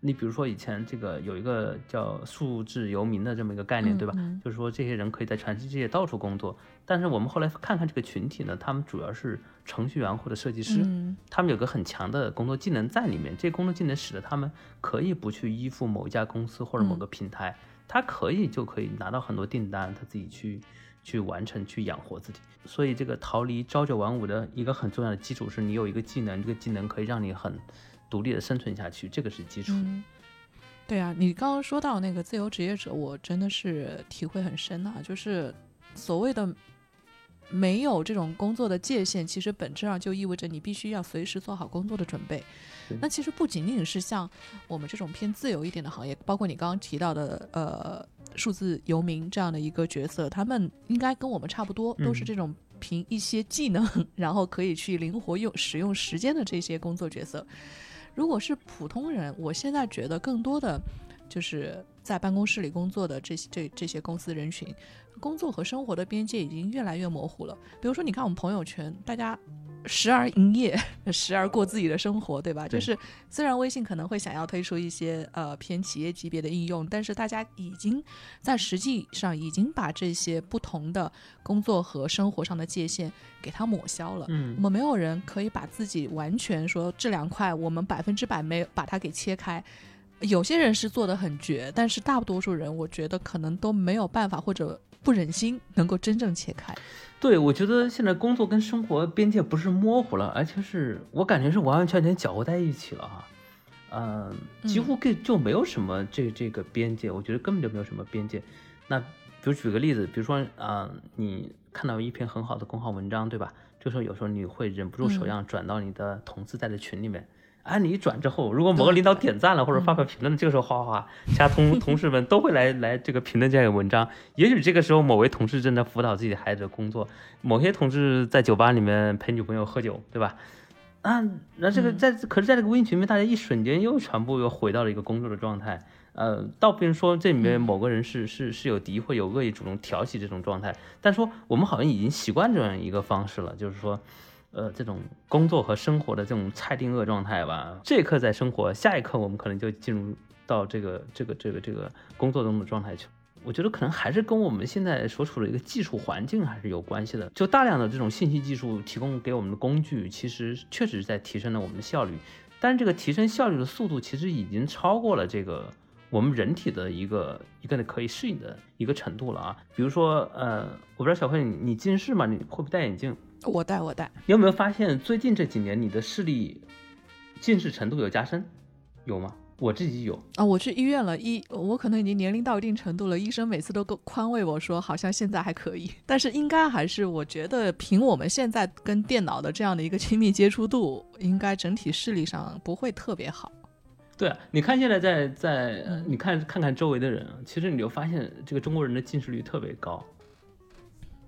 你比如说以前这个有一个叫数字游民的这么一个概念，对吧？就是说这些人可以在全世界到处工作，但是我们后来看看这个群体呢，他们主要是程序员或者设计师，他们有个很强的工作技能在里面，这工作技能使得他们可以不去依附某一家公司或者某个平台。他可以就可以拿到很多订单，他自己去去完成，去养活自己。所以这个逃离朝九晚五的一个很重要的基础是你有一个技能，这个技能可以让你很独立的生存下去，这个是基础。对啊，你刚刚说到那个自由职业者，我真的是体会很深啊，就是所谓的。没有这种工作的界限，其实本质上就意味着你必须要随时做好工作的准备。那其实不仅仅是像我们这种偏自由一点的行业，包括你刚刚提到的呃数字游民这样的一个角色，他们应该跟我们差不多，都是这种凭一些技能，然后可以去灵活用使用时间的这些工作角色。如果是普通人，我现在觉得更多的。就是在办公室里工作的这些这这些公司人群，工作和生活的边界已经越来越模糊了。比如说，你看我们朋友圈，大家时而营业，时而过自己的生活，对吧？对就是虽然微信可能会想要推出一些呃偏企业级别的应用，但是大家已经在实际上已经把这些不同的工作和生活上的界限给它抹消了。嗯我们没有人可以把自己完全说这两块我们百分之百没有把它给切开。有些人是做的很绝，但是大多数人我觉得可能都没有办法或者不忍心能够真正切开。对，我觉得现在工作跟生活边界不是模糊了，而且是我感觉是完完全全搅和在一起了哈。嗯，几乎跟就没有什么这这个边界，我觉得根本就没有什么边界。那比如举个例子，比如说啊、你看到一篇很好的公号文章，对吧？这时候有时候你会忍不住手痒转到你的同事在的群里面。啊，你一转之后，如果某个领导点赞了或者发表评论，这个时候哗哗哗，其他同同事们都会来来这个评论这个文章。也许这个时候某位同事正在辅导自己的孩子的工作，某些同事在酒吧里面陪女朋友喝酒，对吧？啊，那这个在、可是在这个微信群里面，大家一瞬间又全部又回到了一个工作的状态。呃，倒不是说这里面某个人是、是是有敌或有恶意主动挑起这种状态，但说我们好像已经习惯这样一个方式了，就是说，呃，这种工作和生活的这种蔡定谔状态吧，这一刻在生活，下一刻我们可能就进入到这个这个这个这个工作中的状态去。我觉得可能还是跟我们现在所处的一个技术环境还是有关系的。就大量的这种信息技术提供给我们的工具，其实确实在提升了我们的效率，但是这个提升效率的速度其实已经超过了这个我们人体的一个一个可以适应的一个程度了啊。比如说，呃，我不知道小慧你你近视吗？你会不会戴眼镜？我带我带，你有没有发现最近这几年你的视力近视程度有加深？有吗？我自己有。啊，我去医院了，医我可能已经年龄到一定程度了，医生每次都够宽慰我说，好像现在还可以，但是应该还是我觉得凭我们现在跟电脑的这样的一个亲密接触度，应该整体视力上不会特别好。对啊，你看现在在在，你看看看周围的人啊，其实你就发现这个中国人的近视率特别高，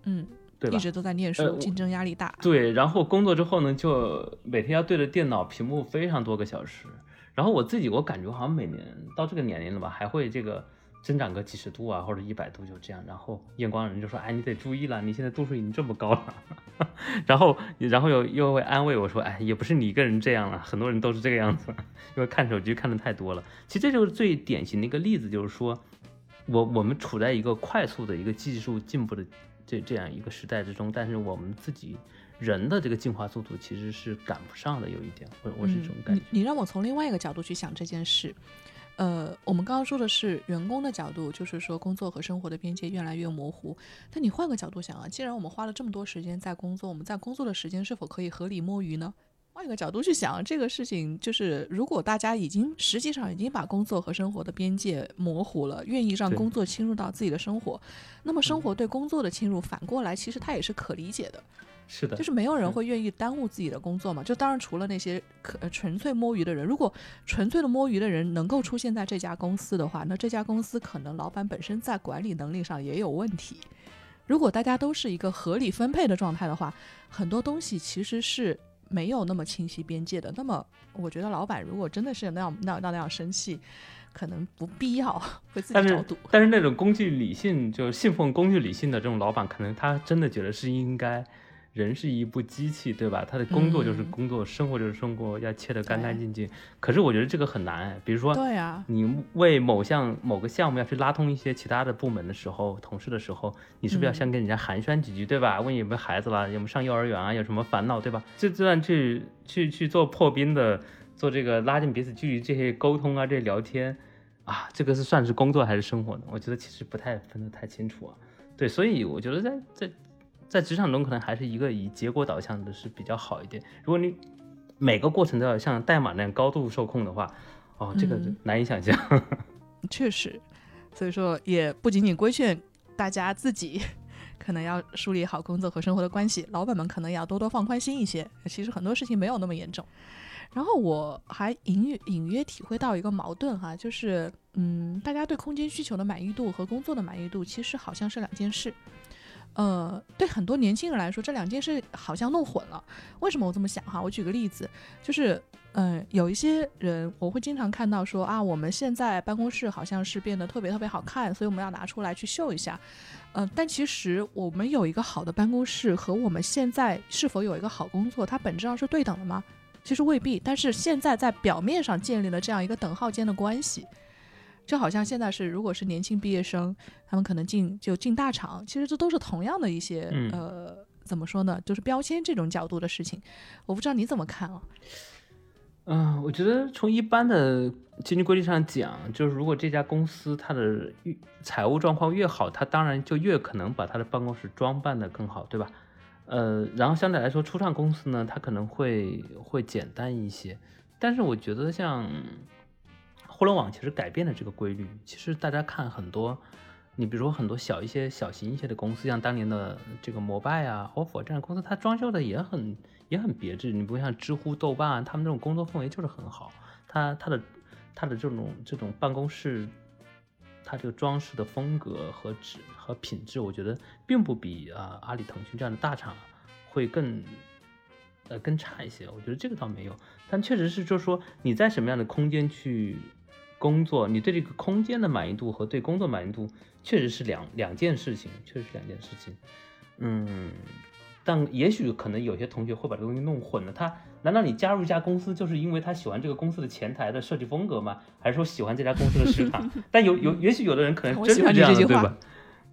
嗯，对吧一？直都在念书，呃竞争压力大。对，然后工作之后呢，就每天要对着电脑屏幕非常多个小时。然后我自己，我感觉好像每年到这个年龄了吧，还会这个增长个几十度啊，或者一百度就这样。然后验光人就说：“哎，你得注意了，你现在度数已经这么高了。”然后，然后又又会安慰我说：“哎，也不是你一个人这样了，很多人都是这个样子，因为看手机看的太多了。”其实这就是最典型的一个例子，就是说，我我们处在一个快速的一个技术进步的这这样一个时代之中，但是我们自己人的这个进化速度其实是赶不上的，有一点，我我是这种感觉嗯。你。你让我从另外一个角度去想这件事。呃，我们刚刚说的是员工的角度，就是说工作和生活的边界越来越模糊。但你换个角度想啊，既然我们花了这么多时间在工作，我们在工作的时间是否可以合理摸鱼呢？换一个角度去想，这个事情就是，如果大家已经实际上已经把工作和生活的边界模糊了，愿意让工作侵入到自己的生活，那么生活对工作的侵入，反过来其实它也是可理解的。是的，就是没有人会愿意耽误自己的工作嘛。就当然除了那些可呃纯粹摸鱼的人，如果纯粹的摸鱼的人能够出现在这家公司的话，那这家公司可能老板本身在管理能力上也有问题。如果大家都是一个合理分配的状态的话，很多东西其实是没有那么清晰边界的。那么，我觉得老板如果真的是那样那样那样生气，可能不必要会自但是己找堵。但是那种工具理性，就是信奉工具理性的这种老板，可能他真的觉得是应该。人是一部机器，对吧？他的工作就是嗯工作，生活就是生活，要切得干干净净。可是我觉得这个很难，比如说，对啊，你为某项某个项目要去拉通一些其他的部门的时候，同事的时候，你是不是要嗯先跟人家寒暄几句，对吧？问有没有孩子了，有没有上幼儿园啊，有什么烦恼，对吧？这这段去去去做破冰的，做这个拉近彼此距离这些沟通啊，这些聊天啊，这个是算是工作还是生活呢？我觉得其实不太分得太清楚啊。对，所以我觉得在在在职场中，可能还是一个以结果导向的是比较好一点。如果你每个过程都要像代码那样高度受控的话，哦，这个嗯难以想象。确实，所以说也不仅仅规劝大家自己，可能要梳理好工作和生活的关系，老板们可能也要多多放宽心一些。其实很多事情没有那么严重。然后我还隐约隐约体会到一个矛盾哈，就是嗯，大家对空间需求的满意度和工作的满意度其实好像是两件事。呃，对很多年轻人来说，这两件事好像弄混了。为什么我这么想哈？我举个例子，就是嗯，有一些人我会经常看到说啊，我们现在办公室好像是变得特别特别好看，所以我们要拿出来去秀一下。嗯，但其实我们有一个好的办公室和我们现在是否有一个好工作，它本质上是对等的吗？其实未必。但是现在在表面上建立了这样一个等号间的关系，就好像现在是如果是年轻毕业生，他们可能进就进大厂，其实这都是同样的一些呃，怎么说呢，就是标签这种角度的事情。我不知道你怎么看啊？嗯，我觉得从一般的经济规律上讲，就是如果这家公司它的财务状况越好，它当然就越可能把它的办公室装扮的更好，对吧？呃，然后相对来说，初创公司呢，它可能会会简单一些。但是我觉得像互联网其实改变了这个规律。其实大家看很多，你比如说很多小一些、小型一些的公司，像当年的这个摩拜啊、ofo 这样的公司，它装修的也很。也很别致，你不像知乎、豆瓣，他们这种工作氛围就是很好。他他的他的这种这种办公室，他这个装饰的风格和质和品质，我觉得并不比啊阿里、腾讯这样的大厂会更呃更差一些。我觉得这个倒没有，但确实是就是说你在什么样的空间去工作，你对这个空间的满意度和对工作满意度确实是两两件事情，确实是两件事情。嗯。但也许可能有些同学会把这东西弄混了。他难道你加入一家公司就是因为他喜欢这个公司的前台的设计风格吗？还是说喜欢这家公司的市场？但有有也许有的人可能真是这样的，对吧？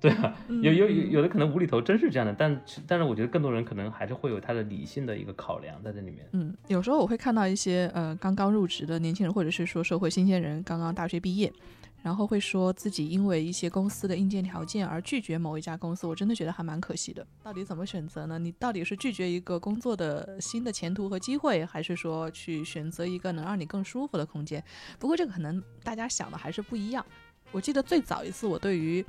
对啊，有有有的可能无厘头真是这样的。但但是我觉得更多人可能还是会有他的理性的一个考量在这里面。嗯，有时候我会看到一些呃刚刚入职的年轻人，或者是说社会新鲜人，刚刚大学毕业。然后会说自己因为一些公司的硬件条件而拒绝某一家公司，我真的觉得还蛮可惜的。到底怎么选择呢？你到底是拒绝一个工作的新的前途和机会，还是说去选择一个能让你更舒服的空间？不过这个可能大家想的还是不一样。我记得最早一次我对于，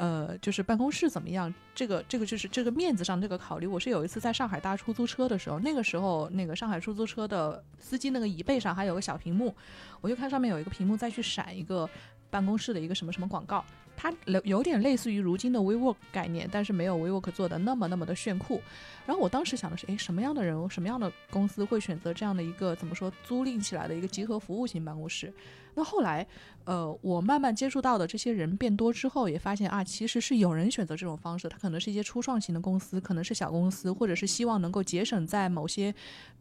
呃，就是办公室怎么样，这个这个就是这个面子上这个考虑，我是有一次在上海搭出租车的时候，那个时候那个上海出租车的司机那个椅背上还有个小屏幕，我就看上面有一个屏幕再去闪一个。办公室的一个什么什么广告，它有有点类似于如今的 WeWork 概念，但是没有 WeWork 做的那么那么的炫酷。然后我当时想的是，诶，什么样的人，什么样的公司会选择这样的一个怎么说租赁起来的一个集合服务型办公室？那后来，呃，我慢慢接触到的这些人变多之后，也发现啊，其实是有人选择这种方式，他可能是一些初创型的公司，可能是小公司，或者是希望能够节省在某些，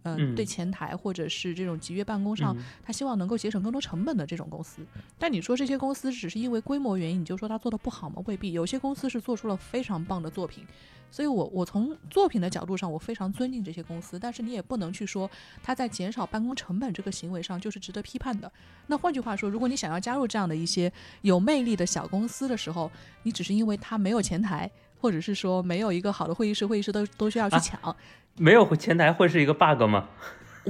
嗯，对前台或者是这种集约办公上，他希望能够节省更多成本的这种公司。但你说这些公司只是因为规模原因，你就说他做的不好吗？未必，有些公司是做出了非常棒的作品。所以，我我从作品的角度上，我非常尊敬这些公司，但是你也不能去说他在减少办公成本这个行为上就是值得批判的。那换句话说，如果你想要加入这样的一些有魅力的小公司的时候，你只是因为他没有前台，或者是说没有一个好的会议室，会议室都都需要去抢，没有前台会是一个 bug 吗？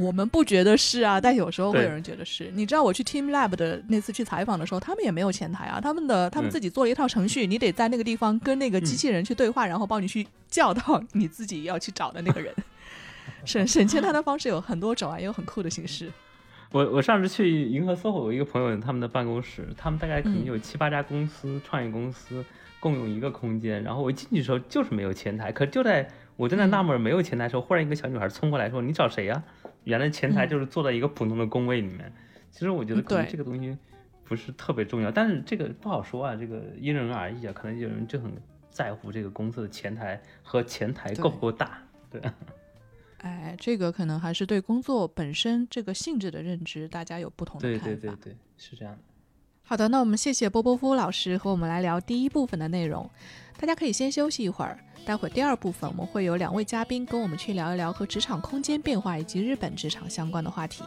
我们不觉得是啊，但有时候会有人觉得是。你知道我去 Team Lab 的那次去采访的时候，他们也没有前台啊，他们的他们自己做了一套程序，你得在那个地方跟那个机器人去对话，然后帮你去叫到你自己要去找的那个人。省省前台的方式有很多种啊，也有很酷的形式。我我上次去银河 SOHO 有一个朋友他们的办公室，他们大概可能有七八家公司创业公司共用一个空间，然后我一进去的时候就是没有前台，可就在我正在纳闷没有前台的时候，忽然一个小女孩冲过来说：“你找谁呀？”原来前台就是坐在一个普通的工位里面，其实我觉得可能这个东西不是特别重要，但是这个不好说啊，这个因人而异啊，可能有人就很在乎这个公司的前台和前台够不够大，对。哎，这个可能还是对工作本身这个性质的认知，大家有不同的看法。对对对对，是这样的。好的，那我们谢谢波波夫老师和我们来聊第一部分的内容，大家可以先休息一会儿。待会儿第二部分，我们会有两位嘉宾跟我们去聊一聊和职场空间变化以及日本职场相关的话题。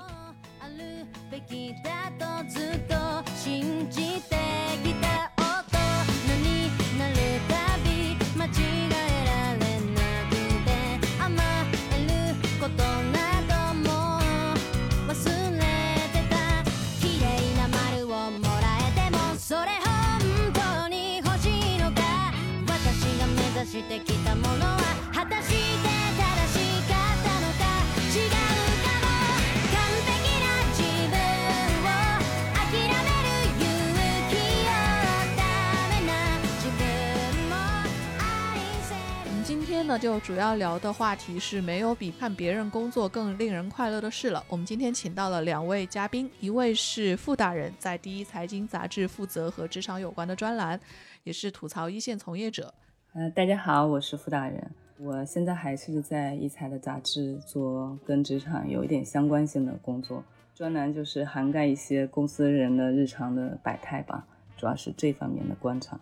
呢，就主要聊的话题是没有比看别人工作更令人快乐的事了。我们今天请到了两位嘉宾，一位是傅大人，在第一财经杂志负责和职场有关的专栏，也是吐槽一线从业者。呃，大家好，我是傅大人，我现在还是在一财的杂志做跟职场有一点相关性的工作，专栏就是涵盖一些公司人的日常的百态吧，主要是这方面的观察。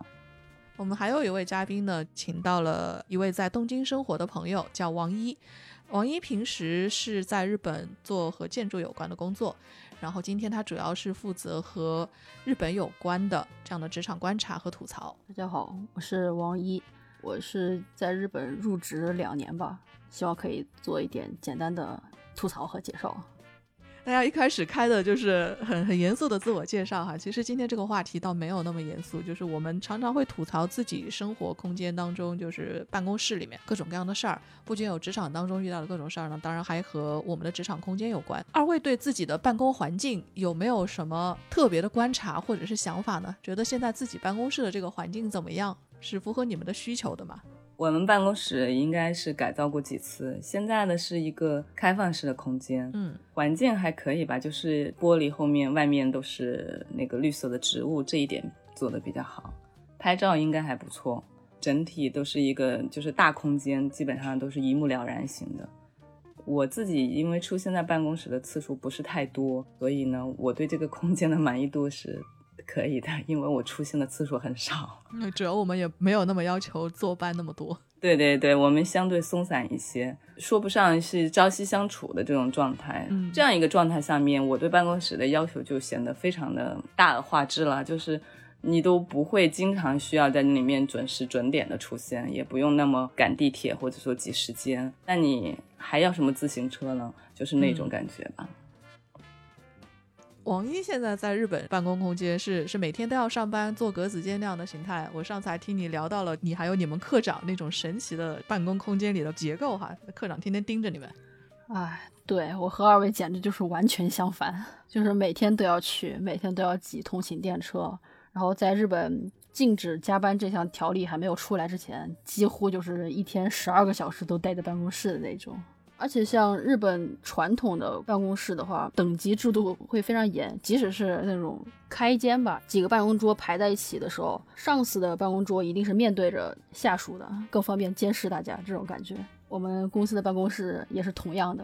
我们还有一位嘉宾呢，请到了一位在东京生活的朋友，叫王一。王一平时是在日本做和建筑有关的工作，然后今天他主要是负责和日本有关的这样的职场观察和吐槽。大家好，我是王一，我是在日本入职两年吧，希望可以做一点简单的吐槽和介绍。大家一开始开的就是很很严肃的自我介绍哈，其实今天这个话题倒没有那么严肃，就是我们常常会吐槽自己生活空间当中，就是办公室里面各种各样的事儿，不仅有职场当中遇到的各种事儿呢，当然还和我们的职场空间有关。二位对自己的办公环境有没有什么特别的观察或者是想法呢？觉得现在自己办公室的这个环境怎么样？是符合你们的需求的吗？我们办公室应该是改造过几次，现在的是一个开放式的空间，嗯，环境还可以吧，就是玻璃后面外面都是那个绿色的植物，这一点做的比较好。拍照应该还不错，整体都是一个就是大空间，基本上都是一目了然型的。我自己因为出现在办公室的次数不是太多，所以呢，我对这个空间的满意度是。可以的，因为我出现的次数很少。那主要我们也没有那么要求坐班那么多。对对对，我们相对松散一些，说不上是朝夕相处的这种状态。嗯，这样一个状态下面，我对办公室的要求就显得非常的大而化之了。就是你都不会经常需要在里面准时准点的出现，也不用那么赶地铁或者说挤时间。那你还要什么自行车呢？就是那种感觉吧。王一现在在日本办公空间是是每天都要上班坐格子间那样的形态。我上次还听你聊到了你还有你们课长那种神奇的办公空间里的结构哈，课长天天盯着你们。哎，对我和二位简直就是完全相反，就是每天都要去，每天都要挤通勤电车。然后在日本禁止加班这项条例还没有出来之前，几乎就是一天十二个小时都待在办公室的那种。而且像日本传统的办公室的话，等级制度会非常严，即使是那种开间吧，几个办公桌排在一起的时候，上司的办公桌一定是面对着下属的，更方便监视大家。这种感觉，我们公司的办公室也是同样的，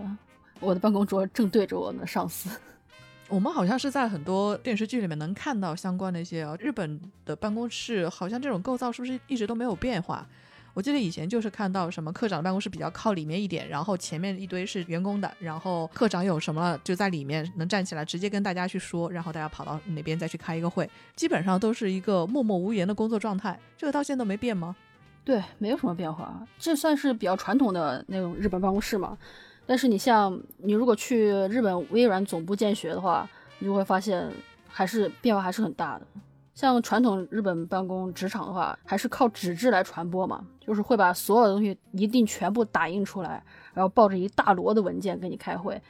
我的办公桌正对着我的上司。我们好像是在很多电视剧里面能看到相关的一些啊，日本的办公室好像这种构造是不是一直都没有变化？我记得以前就是看到什么科长的办公室比较靠里面一点，然后前面一堆是员工的，然后科长有什么就在里面能站起来直接跟大家去说，然后大家跑到哪边再去开一个会，基本上都是一个默默无言的工作状态。这个到现在都没变吗？对，没有什么变化，这算是比较传统的那种日本办公室嘛。但是你像你如果去日本微软总部见学的话，你就会发现还是变化还是很大的。像传统日本办公职场的话，还是靠纸质来传播嘛，就是会把所有的东西一定全部打印出来，然后抱着一大摞的文件跟你开会。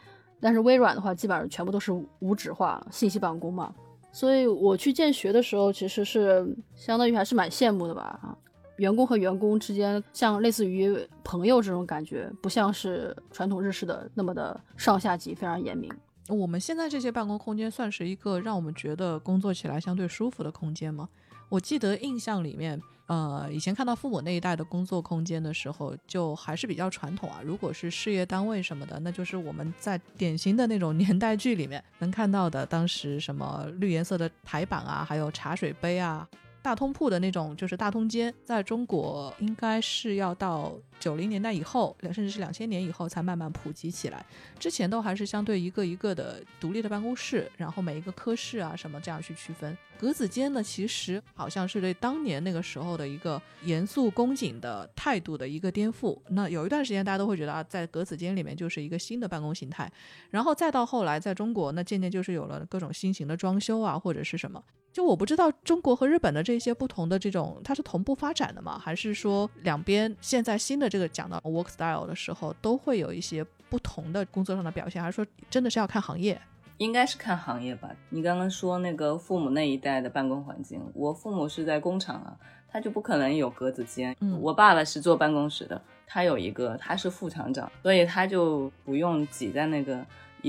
但是微软的话，基本上全部都是无纸化信息办公嘛。所以我去见学的时候，其实是相当于还是蛮羡慕的吧。啊，员工和员工之间像类似于朋友这种感觉，不像是传统日式的那么的上下级非常严明。我们现在这些办公空间算是一个让我们觉得工作起来相对舒服的空间吗？我记得印象里面，呃，以前看到父母那一代的工作空间的时候，就还是比较传统啊。如果是事业单位什么的，那就是我们在典型的那种年代剧里面能看到的，当时什么绿颜色的台板啊，还有茶水杯啊。大通铺的那种，就是大通间，在中国应该是要到九零年代以后，甚至是两千年以后才慢慢普及起来。之前都还是相对一个一个的独立的办公室，然后每一个科室啊什么这样去区分。格子间呢，其实好像是对当年那个时候的一个严肃恭谨的态度的一个颠覆。那有一段时间，大家都会觉得啊，在格子间里面就是一个新的办公形态。然后再到后来，在中国，那渐渐就是有了各种新型的装修啊，或者是什么。就我不知道中国和日本的这些不同的这种，它是同步发展的吗？还是说两边现在新的这个讲到 work style 的时候，都会有一些不同的工作上的表现？还是说真的是要看行业？应该是看行业吧。你刚刚说那个父母那一代的办公环境，我父母是在工厂啊，他就不可能有格子间。嗯我爸爸是坐办公室的，他有一个，他是副厂长，所以他就不用挤在那个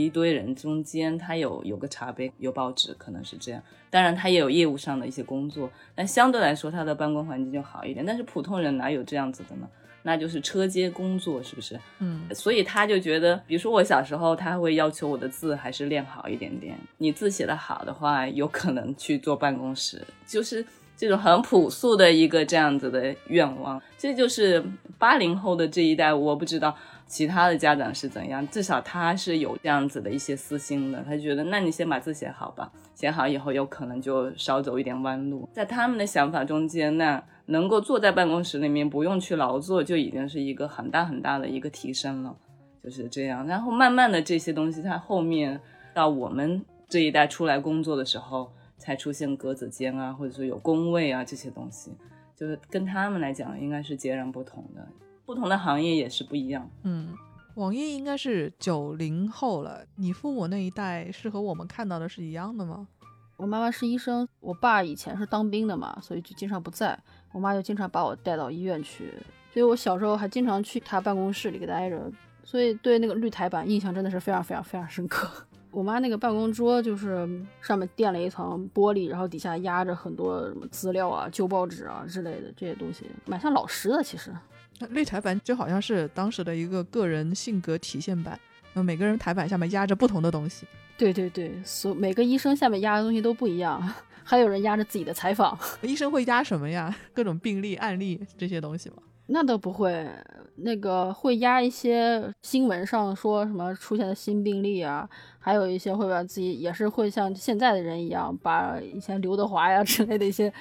一堆人中间，他有有个茶杯，有报纸，可能是这样。当然，他也有业务上的一些工作，但相对来说，他的办公环境就好一点。但是普通人哪有这样子的呢？那就是车间工作，是不是？嗯所以他就觉得，比如说我小时候，他会要求我的字还是练好一点点。你字写得好的话，有可能去坐办公室，就是这种很朴素的一个这样子的愿望。这就是八零后的这一代，我不知道其他的家长是怎样，至少他是有这样子的一些私心的。他觉得，那你先把字写好吧，写好以后有可能就少走一点弯路。在他们的想法中间，那能够坐在办公室里面不用去劳作，就已经是一个很大很大的一个提升了。就是这样，然后慢慢的这些东西，它后面到我们这一代出来工作的时候，才出现格子间啊，或者说有工位啊这些东西，就是跟他们来讲应该是截然不同的，不同的行业也是不一样。嗯，网易应该是九零后了，你父母那一代是和我们看到的是一样的吗？我妈妈是医生，我爸以前是当兵的嘛，所以就经常不在，我妈就经常把我带到医院去，所以我小时候还经常去她办公室里给她挨着，所以对那个绿台板印象真的是非常非常非常深刻。我妈那个办公桌就是上面垫了一层玻璃，然后底下压着很多什么资料啊、旧报纸啊之类的这些东西，蛮像老师的其实。那绿台版就好像是当时的一个个人性格体现版，那每个人台板下面压着不同的东西。对对对，所每个医生下面压的东西都不一样，还有人压着自己的采访。医生会压什么呀？各种病例、案例这些东西吗？那倒不会，那个会压一些新闻上说什么出现的新病例啊，还有一些会把自己也是会像现在的人一样，把以前刘德华呀之类的一些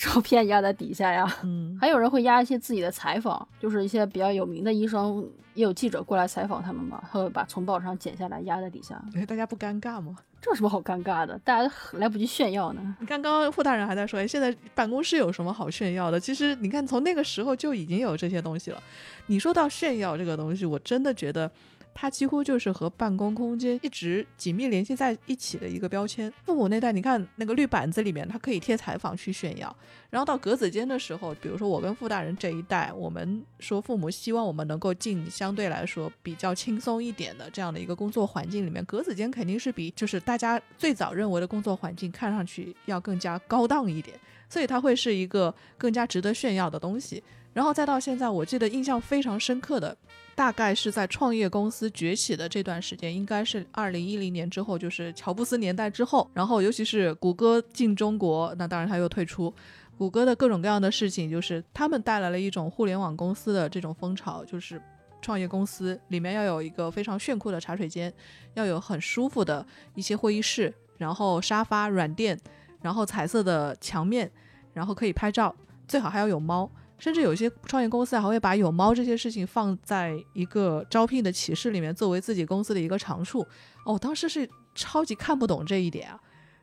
照片压在底下呀。嗯，还有人会压一些自己的采访，就是一些比较有名的医生，也有记者过来采访他们嘛，他会把从报纸上剪下来压在底下。哎，大家不尴尬吗？这有什么好尴尬的？大家来不及炫耀呢。刚刚傅大人还在说，哎，现在办公室有什么好炫耀的？其实你看，从那个时候就已经有这些东西了。你说到炫耀这个东西，我真的觉得它几乎就是和办公空间一直紧密联系在一起的一个标签。父母那代，你看那个绿板子里面，它可以贴采访去炫耀。然后到格子间的时候，比如说我跟傅大人这一代，我们说父母希望我们能够进相对来说比较轻松一点的这样的一个工作环境里面，格子间肯定是比就是大家最早认为的工作环境看上去要更加高档一点，所以它会是一个更加值得炫耀的东西。然后再到现在，我记得印象非常深刻的，大概是在创业公司崛起的这段时间，应该是二零一零年之后，就是乔布斯年代之后，然后尤其是谷歌进中国，那当然他又退出。谷歌的各种各样的事情，就是他们带来了一种互联网公司的这种风潮，就是创业公司里面要有一个非常炫酷的茶水间，要有很舒服的一些会议室，然后沙发、软垫，然后彩色的墙面，然后可以拍照，最好还要有猫。甚至有些创业公司还会把有猫这些事情放在一个招聘的启事里面，作为自己公司的一个长处。哦，当时是超级看不懂这一点啊。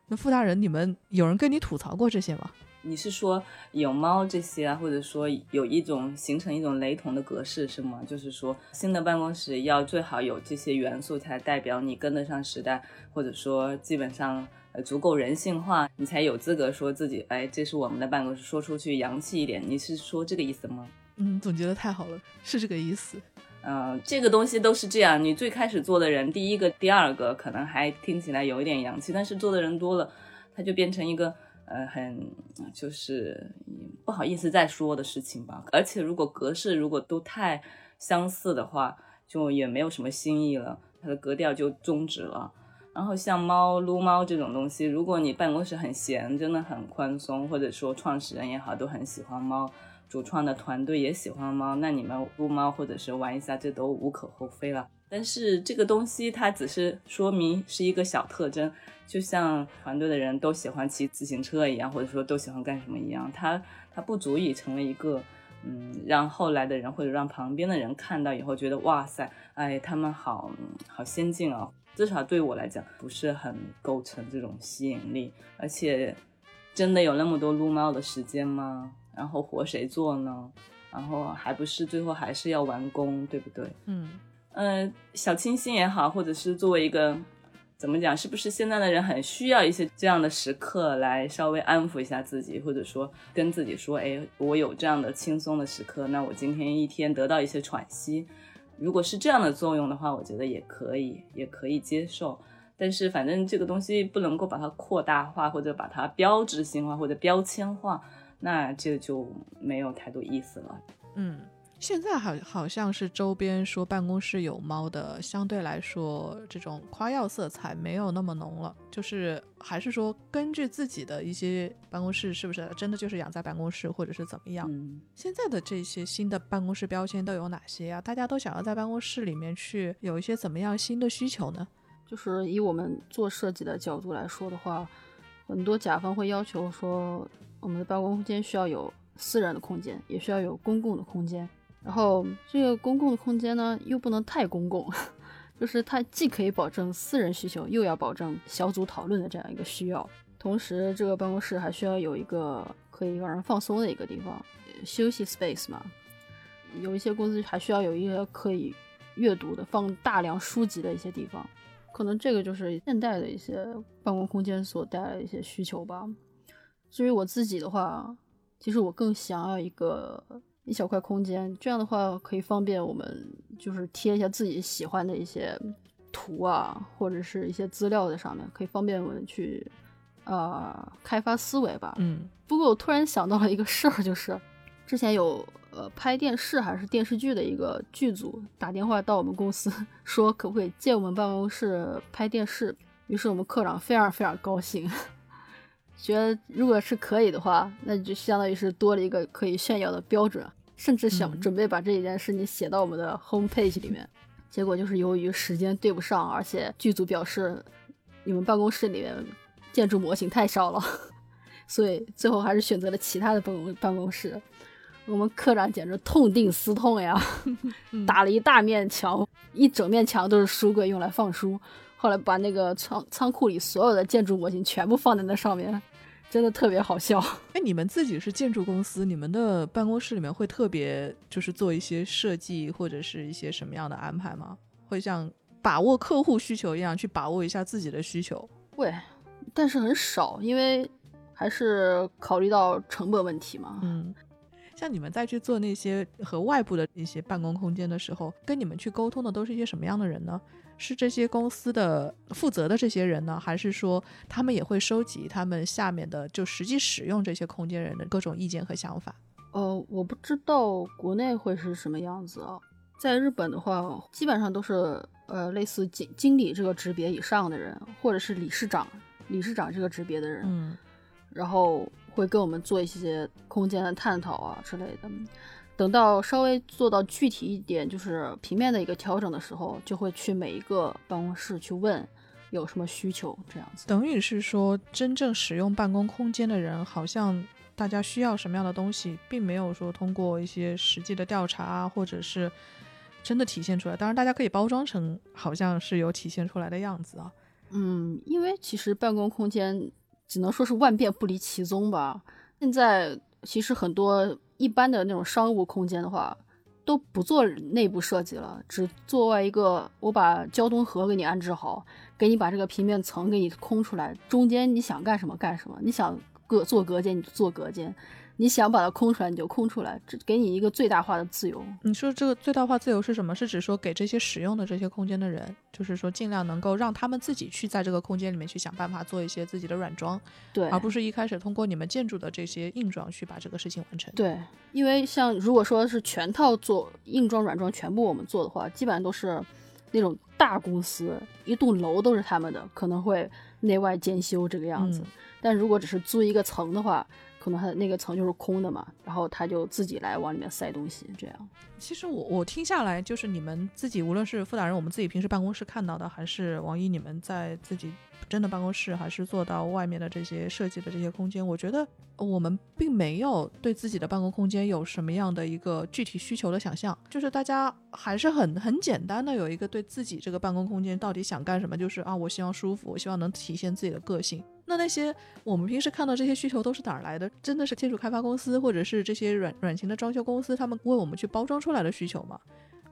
那傅大人，你们有人跟你吐槽过这些吗？你是说有猫这些啊，或者说有一种形成一种雷同的格式是吗？就是说新的办公室要最好有这些元素，才代表你跟得上时代，或者说基本上呃足够人性化，你才有资格说自己哎，这是我们的办公室，说出去洋气一点。你是说这个意思吗？嗯，总结的太好了，是这个意思。嗯、这个东西都是这样。你最开始做的人，第一个、第二个可能还听起来有一点洋气，但是做的人多了，它就变成一个呃很就是不好意思再说的事情吧。而且如果格式如果都太相似的话，就也没有什么新意了，它的格调就终止了。然后像猫撸猫这种东西，如果你办公室很闲，真的很宽松，或者说创始人也好，都很喜欢猫，主创的团队也喜欢猫，那你们撸猫或者是玩一下，这都无可厚非了。但是这个东西它只是说明是一个小特征，就像团队的人都喜欢骑自行车一样，或者说都喜欢干什么一样，它它不足以成为一个。嗯，让后来的人或者让旁边的人看到以后觉得哇塞，哎，他们好嗯好先进哦。至少对我来讲，不是很构成这种吸引力。而且，真的有那么多撸猫的时间吗？然后活谁做呢？然后还不是最后还是要完工，对不对？嗯呃，小清新也好，或者是作为一个怎么讲？是不是现在的人很需要一些这样的时刻来稍微安抚一下自己，或者说跟自己说，哎，我有这样的轻松的时刻，那我今天一天得到一些喘息。如果是这样的作用的话，我觉得也可以，也可以接受。但是反正这个东西不能够把它扩大化，或者把它标志性化或者标签化，那这就没有太多意思了。嗯。现在好好像是周边说办公室有猫的，相对来说这种夸耀色彩没有那么浓了。就是还是说根据自己的一些办公室是不是真的就是养在办公室，或者是怎么样？现在的这些新的办公室标签都有哪些啊？大家都想要在办公室里面去有一些怎么样新的需求呢？就是以我们做设计的角度来说的话，很多甲方会要求说，我们的办公空间需要有私人的空间，也需要有公共的空间。然后这个公共的空间呢，又不能太公共，就是它既可以保证私人需求，又要保证小组讨论的这样一个需要。同时，这个办公室还需要有一个可以让人放松的一个地方，休息 space 嘛。有一些公司还需要有一个可以阅读的、放大量书籍的一些地方。可能这个就是现代的一些办公空间所带来的一些需求吧。至于我自己的话，其实我更想要一个。一小块空间，这样的话可以方便我们，就是贴一下自己喜欢的一些图啊，或者是一些资料在上面，可以方便我们去呃开发思维吧。嗯，不过我突然想到了一个事儿，就是之前有呃拍电视还是电视剧的一个剧组打电话到我们公司，说可不可以借我们办公室拍电视，于是我们科长非常非常高兴。觉得如果是可以的话，那就相当于是多了一个可以炫耀的标准，甚至想准备把这一件事情写到我们的 home page 里面。结果就是由于时间对不上，而且剧组表示你们办公室里面建筑模型太少了，所以最后还是选择了其他的办公办公室。我们科长简直痛定思痛呀，打了一大面墙，一整面墙都是书柜，用来放书。后来把那个仓仓库里所有的建筑模型全部放在那上面，真的特别好笑。哎，你们自己是建筑公司，你们的办公室里面会特别就是做一些设计或者是一些什么样的安排吗？会像把握客户需求一样去把握一下自己的需求？会，但是很少，因为还是考虑到成本问题嘛。嗯，像你们再去做那些和外部的一些办公空间的时候，跟你们去沟通的都是一些什么样的人呢？是这些公司的负责的这些人呢，还是说他们也会收集他们下面的就实际使用这些空间人的各种意见和想法？呃，我不知道国内会是什么样子啊。在日本的话，基本上都是呃类似经经理这个级别以上的人，或者是理事长、理事长这个级别的人，嗯，然后会跟我们做一些空间的探讨啊之类的。等到稍微做到具体一点，就是平面的一个调整的时候，就会去每一个办公室去问有什么需求，这样子。等于是说，真正使用办公空间的人，好像大家需要什么样的东西，并没有说通过一些实际的调查啊，或者是真的体现出来。当然，大家可以包装成好像是有体现出来的样子啊。嗯，因为其实办公空间只能说是万变不离其宗吧。现在其实很多。一般的那种商务空间的话，都不做内部设计了，只做外一个，我把交通河给你安置好，给你把这个平面层给你空出来，中间你想干什么干什么，你想隔做隔间你就做隔间。你想把它空出来，你就空出来，这给你一个最大化的自由。你说这个最大化自由是什么？是指说给这些使用的这些空间的人，就是说尽量能够让他们自己去在这个空间里面去想办法做一些自己的软装，对，而不是一开始通过你们建筑的这些硬装去把这个事情完成。对，因为像如果说是全套做硬装软装全部我们做的话，基本上都是那种大公司，一栋楼都是他们的，可能会内外兼修这个样子。但如果只是租一个层的话，可能它那个层就是空的嘛，然后他就自己来往里面塞东西，这样。其实我我听下来，就是你们自己，无论是傅大人，我们自己平时办公室看到的，还是王一你们在自己真的办公室，还是做到外面的这些设计的这些空间，我觉得我们并没有对自己的办公空间有什么样的一个具体需求的想象，就是大家还是很很简单的有一个对自己这个办公空间到底想干什么，就是啊，我希望舒服，我希望能体现自己的个性。那那些我们平时看到这些需求都是哪儿来的？真的是建筑开发公司或者是这些软软型的装修公司，他们为我们去包装出来的需求吗？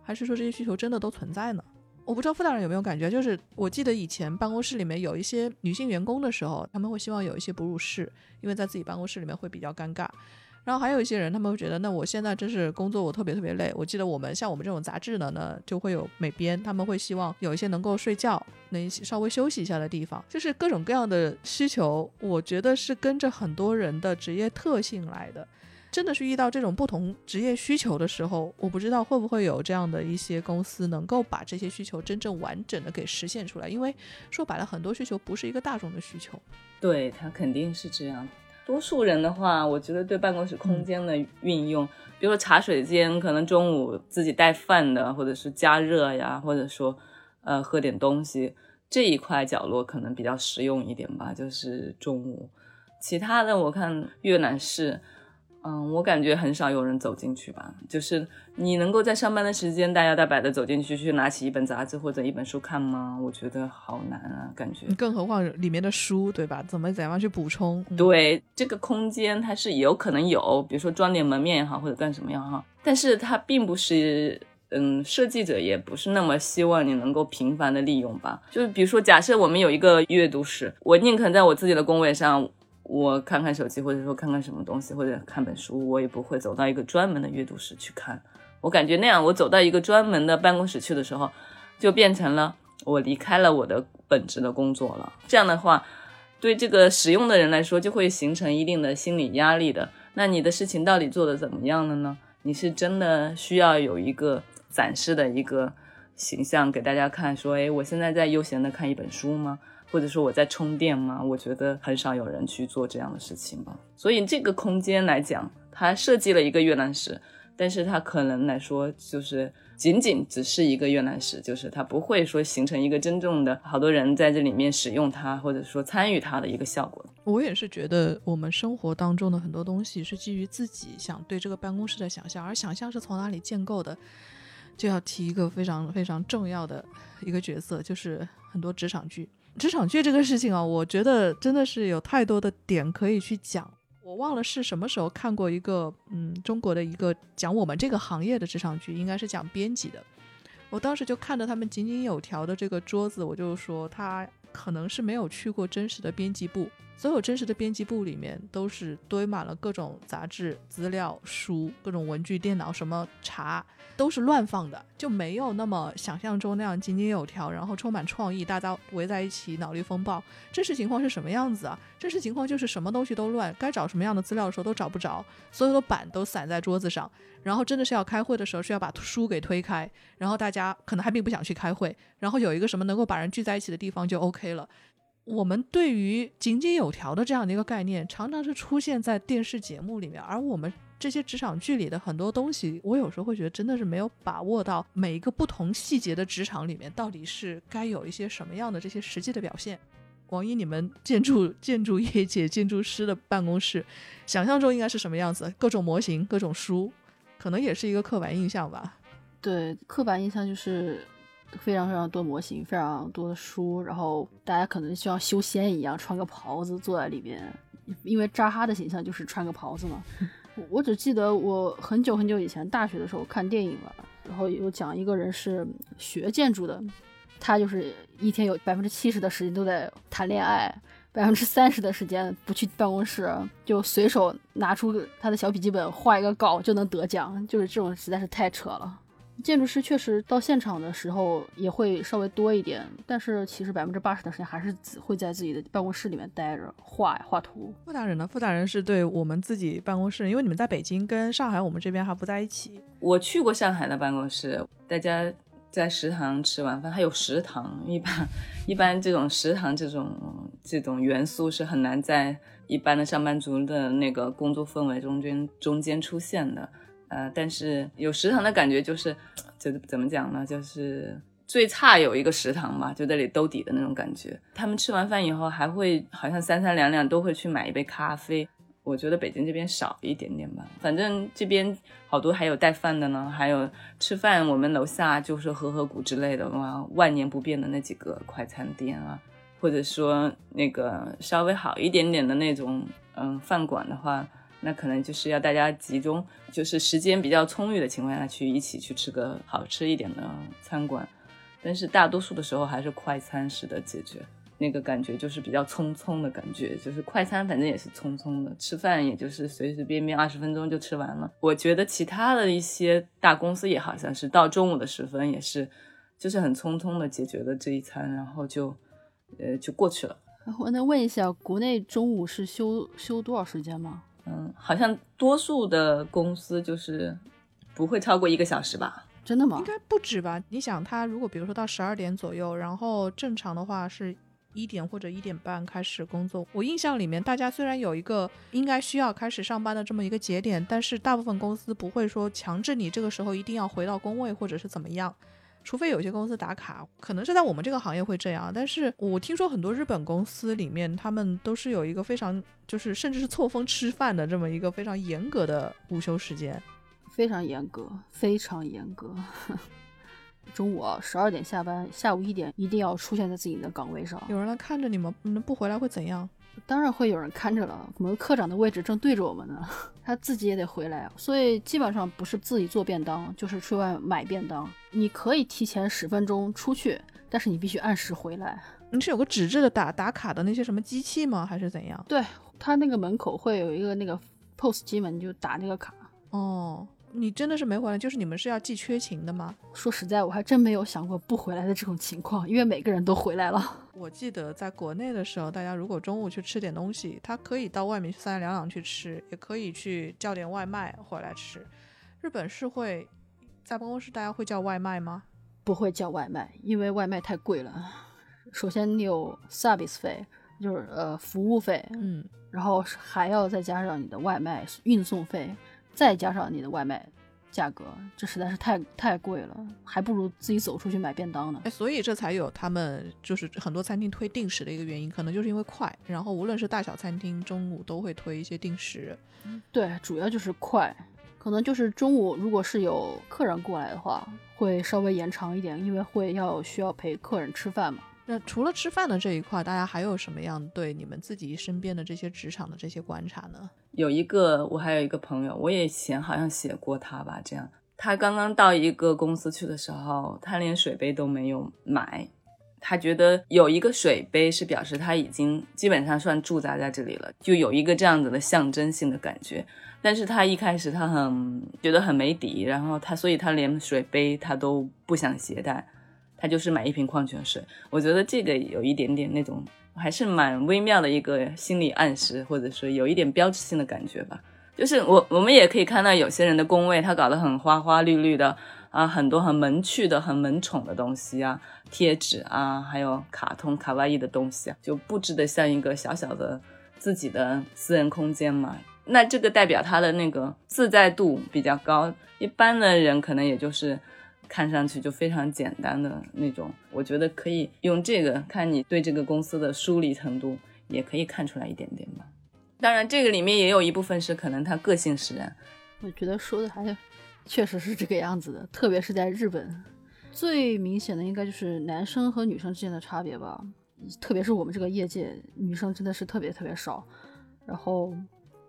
还是说这些需求真的都存在呢？我不知道傅大人有没有感觉，就是我记得以前办公室里面有一些女性员工的时候，他们会希望有一些哺乳室，因为在自己办公室里面会比较尴尬。然后还有一些人，他们会觉得，那我现在真是工作，我特别特别累。我记得我们像我们这种杂志呢，呢就会有美编，他们会希望有一些能够睡觉、能稍微休息一下的地方，就是各种各样的需求。我觉得是跟着很多人的职业特性来的。真的是遇到这种不同职业需求的时候，我不知道会不会有这样的一些公司能够把这些需求真正完整的给实现出来。因为说白了，很多需求不是一个大众的需求。对它肯定是这样。多数人的话，我觉得对办公室空间的运用，比如说茶水间，可能中午自己带饭的，或者是加热呀，或者说，呃，喝点东西这一块角落可能比较实用一点吧，就是中午。其他的我看阅览室。嗯，我感觉很少有人走进去吧。就是你能够在上班的时间大摇大摆的走进去，去拿起一本杂志或者一本书看吗？我觉得好难啊，感觉。更何况里面的书，对吧？怎么怎样去补充？对，这个空间它是有可能有，比如说装点门面也好，或者干什么也好，但是它并不是，嗯，设计者也不是那么希望你能够频繁的利用吧。就是比如说，假设我们有一个阅读室，我宁肯在我自己的工位上。我看看手机，或者说看看什么东西，或者看本书，我也不会走到一个专门的阅读室去看。我感觉那样，我走到一个专门的办公室去的时候，就变成了我离开了我的本职的工作了。这样的话，对这个使用的人来说，就会形成一定的心理压力的。那你的事情到底做的怎么样了呢？你是真的需要有一个展示的一个形象给大家看，说，哎，我现在在悠闲的看一本书吗？或者说我在充电吗？我觉得很少有人去做这样的事情吧。所以这个空间来讲，它设计了一个阅览室，但是它可能来说就是仅仅只是一个阅览室，就是它不会说形成一个真正的好多人在这里面使用它，或者说参与它的一个效果。我也是觉得我们生活当中的很多东西是基于自己想对这个办公室的想象，而想象是从哪里建构的，就要提一个非常非常重要的一个角色，就是很多职场剧。职场剧这个事情啊，我觉得真的是有太多的点可以去讲。我忘了是什么时候看过一个，嗯，中国的一个讲我们这个行业的职场剧，应该是讲编辑的。我当时就看着他们井井有条的这个桌子，我就说他可能是没有去过真实的编辑部。所有真实的编辑部里面都是堆满了各种杂志、资料、书、各种文具、电脑，什么茶都是乱放的，就没有那么想象中那样井井有条，然后充满创意，大家围在一起脑力风暴。真实情况是什么样子啊？真实情况就是什么东西都乱，该找什么样的资料的时候都找不着，所有的板都散在桌子上，然后真的是要开会的时候是要把书给推开，然后大家可能还并不想去开会，然后有一个什么能够把人聚在一起的地方就 OK 了。我们对于井井有条的这样的一个概念，常常是出现在电视节目里面，而我们这些职场剧里的很多东西，我有时候会觉得真的是没有把握到每一个不同细节的职场里面，到底是该有一些什么样的这些实际的表现。王一，你们建筑建筑业界建筑师的办公室，想象中应该是什么样子？各种模型，各种书，可能也是一个刻板印象吧。对，刻板印象就是。非常非常多模型，非常多的书，然后大家可能像修仙一样穿个袍子坐在里边，因为扎哈的形象就是穿个袍子嘛。我只记得我很久很久以前大学的时候看电影了，然后有讲一个人是学建筑的，他就是一天有百分之七十的时间都在谈恋爱，百分之三十的时间不去办公室，就随手拿出他的小笔记本画一个稿就能得奖，就是这种实在是太扯了。建筑师确实到现场的时候也会稍微多一点，但是其实百分之八十的时间还是只会在自己的办公室里面待着画画图。傅大人呢？傅大人是对我们自己办公室，因为你们在北京跟上海，我们这边还不在一起。我去过上海的办公室，大家在食堂吃晚饭，还有食堂。一般一般这种食堂这种这种元素是很难在一般的上班族的那个工作氛围中间中间出现的。呃，但是有食堂的感觉，就是，就怎么讲呢？就是最差有一个食堂嘛，就这里兜底的那种感觉。他们吃完饭以后，还会好像三三两两都会去买一杯咖啡。我觉得北京这边少一点点吧，反正这边好多还有带饭的呢，还有吃饭，我们楼下就是和和谷之类的哇，万年不变的那几个快餐店啊，或者说那个稍微好一点点的那种嗯饭馆的话。那可能就是要大家集中，就是时间比较充裕的情况下去一起去吃个好吃一点的餐馆。但是大多数的时候还是快餐式的解决。那个感觉就是比较匆匆的感觉，就是快餐反正也是匆匆的，吃饭也就是随随便便二十分钟就吃完了。我觉得其他的一些大公司也好像是到中午的时分也是，就是很匆匆的解决了这一餐，然后就，呃，就过去了。我能问一下，国内中午是休休多少时间吗？嗯，好像多数的公司就是不会超过一个小时吧？真的吗？应该不止吧？你想，他如果比如说到十二点左右，然后正常的话是。一点或者一点半开始工作。我印象里面，大家虽然有一个应该需要开始上班的这么一个节点，但是大部分公司不会说强制你这个时候一定要回到工位或者是怎么样，除非有些公司打卡，可能是在我们这个行业会这样。但是我听说很多日本公司里面，他们都是有一个非常就是甚至是错峰吃饭的这么一个非常严格的午休时间，非常严格，非常严格。中午啊，十二点下班，下午一点一定要出现在自己的岗位上。有人来看着你们，你们不回来会怎样？当然会有人看着了。我们科长的位置正对着我们呢，他自己也得回来，所以基本上不是自己做便当，就是去外买便当。你可以提前十分钟出去，但是你必须按时回来。你是有个纸质的打打卡的那些什么机器吗？还是怎样？对他那个门口会有一个那个 POS 机嘛，你就打那个卡。哦。你真的是没回来，就是你们是要记缺勤的吗？说实在，我还真没有想过不回来的这种情况，因为每个人都回来了。我记得在国内的时候，大家如果中午去吃点东西，他可以到外面去三两两去吃，也可以去叫点外卖回来吃。日本是会在办公室大家会叫外卖吗？不会叫外卖，因为外卖太贵了。首先你有 service 费，就是呃服务费，嗯，然后还要再加上你的外卖运送费。再加上你的外卖价格，这实在是太太贵了，还不如自己走出去买便当呢。哎，所以这才有他们就是很多餐厅推定时的一个原因，可能就是因为快。然后无论是大小餐厅，中午都会推一些定时。对，主要就是快。可能就是中午如果是有客人过来的话，会稍微延长一点，因为会要需要陪客人吃饭嘛。那除了吃饭的这一块，大家还有什么样对你们自己身边的这些职场的这些观察呢？有一个，我还有一个朋友，我也以前好像写过他吧。这样，他刚刚到一个公司去的时候，他连水杯都没有买。他觉得有一个水杯是表示他已经基本上算驻扎在这里了，就有一个这样子的象征性的感觉。但是他一开始他很觉得很没底，然后他所以他连水杯他都不想携带。他就是买一瓶矿泉水，我觉得这个有一点点那种，还是蛮微妙的一个心理暗示，或者说有一点标志性的感觉吧。就是我我们也可以看到有些人的工位，他搞得很花花绿绿的啊，很多很萌趣的、很萌宠的东西啊，贴纸啊，还有卡通卡哇伊的东西啊，就布置的像一个小小的自己的私人空间嘛。那这个代表他的那个自在度比较高，一般的人可能也就是。看上去就非常简单的那种，我觉得可以用这个看你对这个公司的疏离程度，也可以看出来一点点吧。当然，这个里面也有一部分是可能他个性使然。我觉得说的还确实是这个样子的，特别是在日本，最明显的应该就是男生和女生之间的差别吧。特别是我们这个业界，女生真的是特别特别少，然后。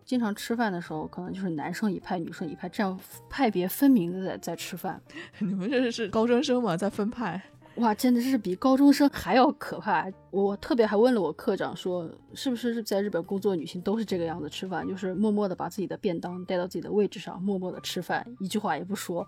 经常吃饭的时候，可能就是男生一派，女生一派，这样派别分明的在在吃饭。你们这是高中生吗？在分派？哇，真的是比高中生还要可怕。我特别还问了我科长，说是不是在日本工作女性都是这个样子吃饭，就是默默的把自己的便当带到自己的位置上，默默的吃饭，一句话也不说。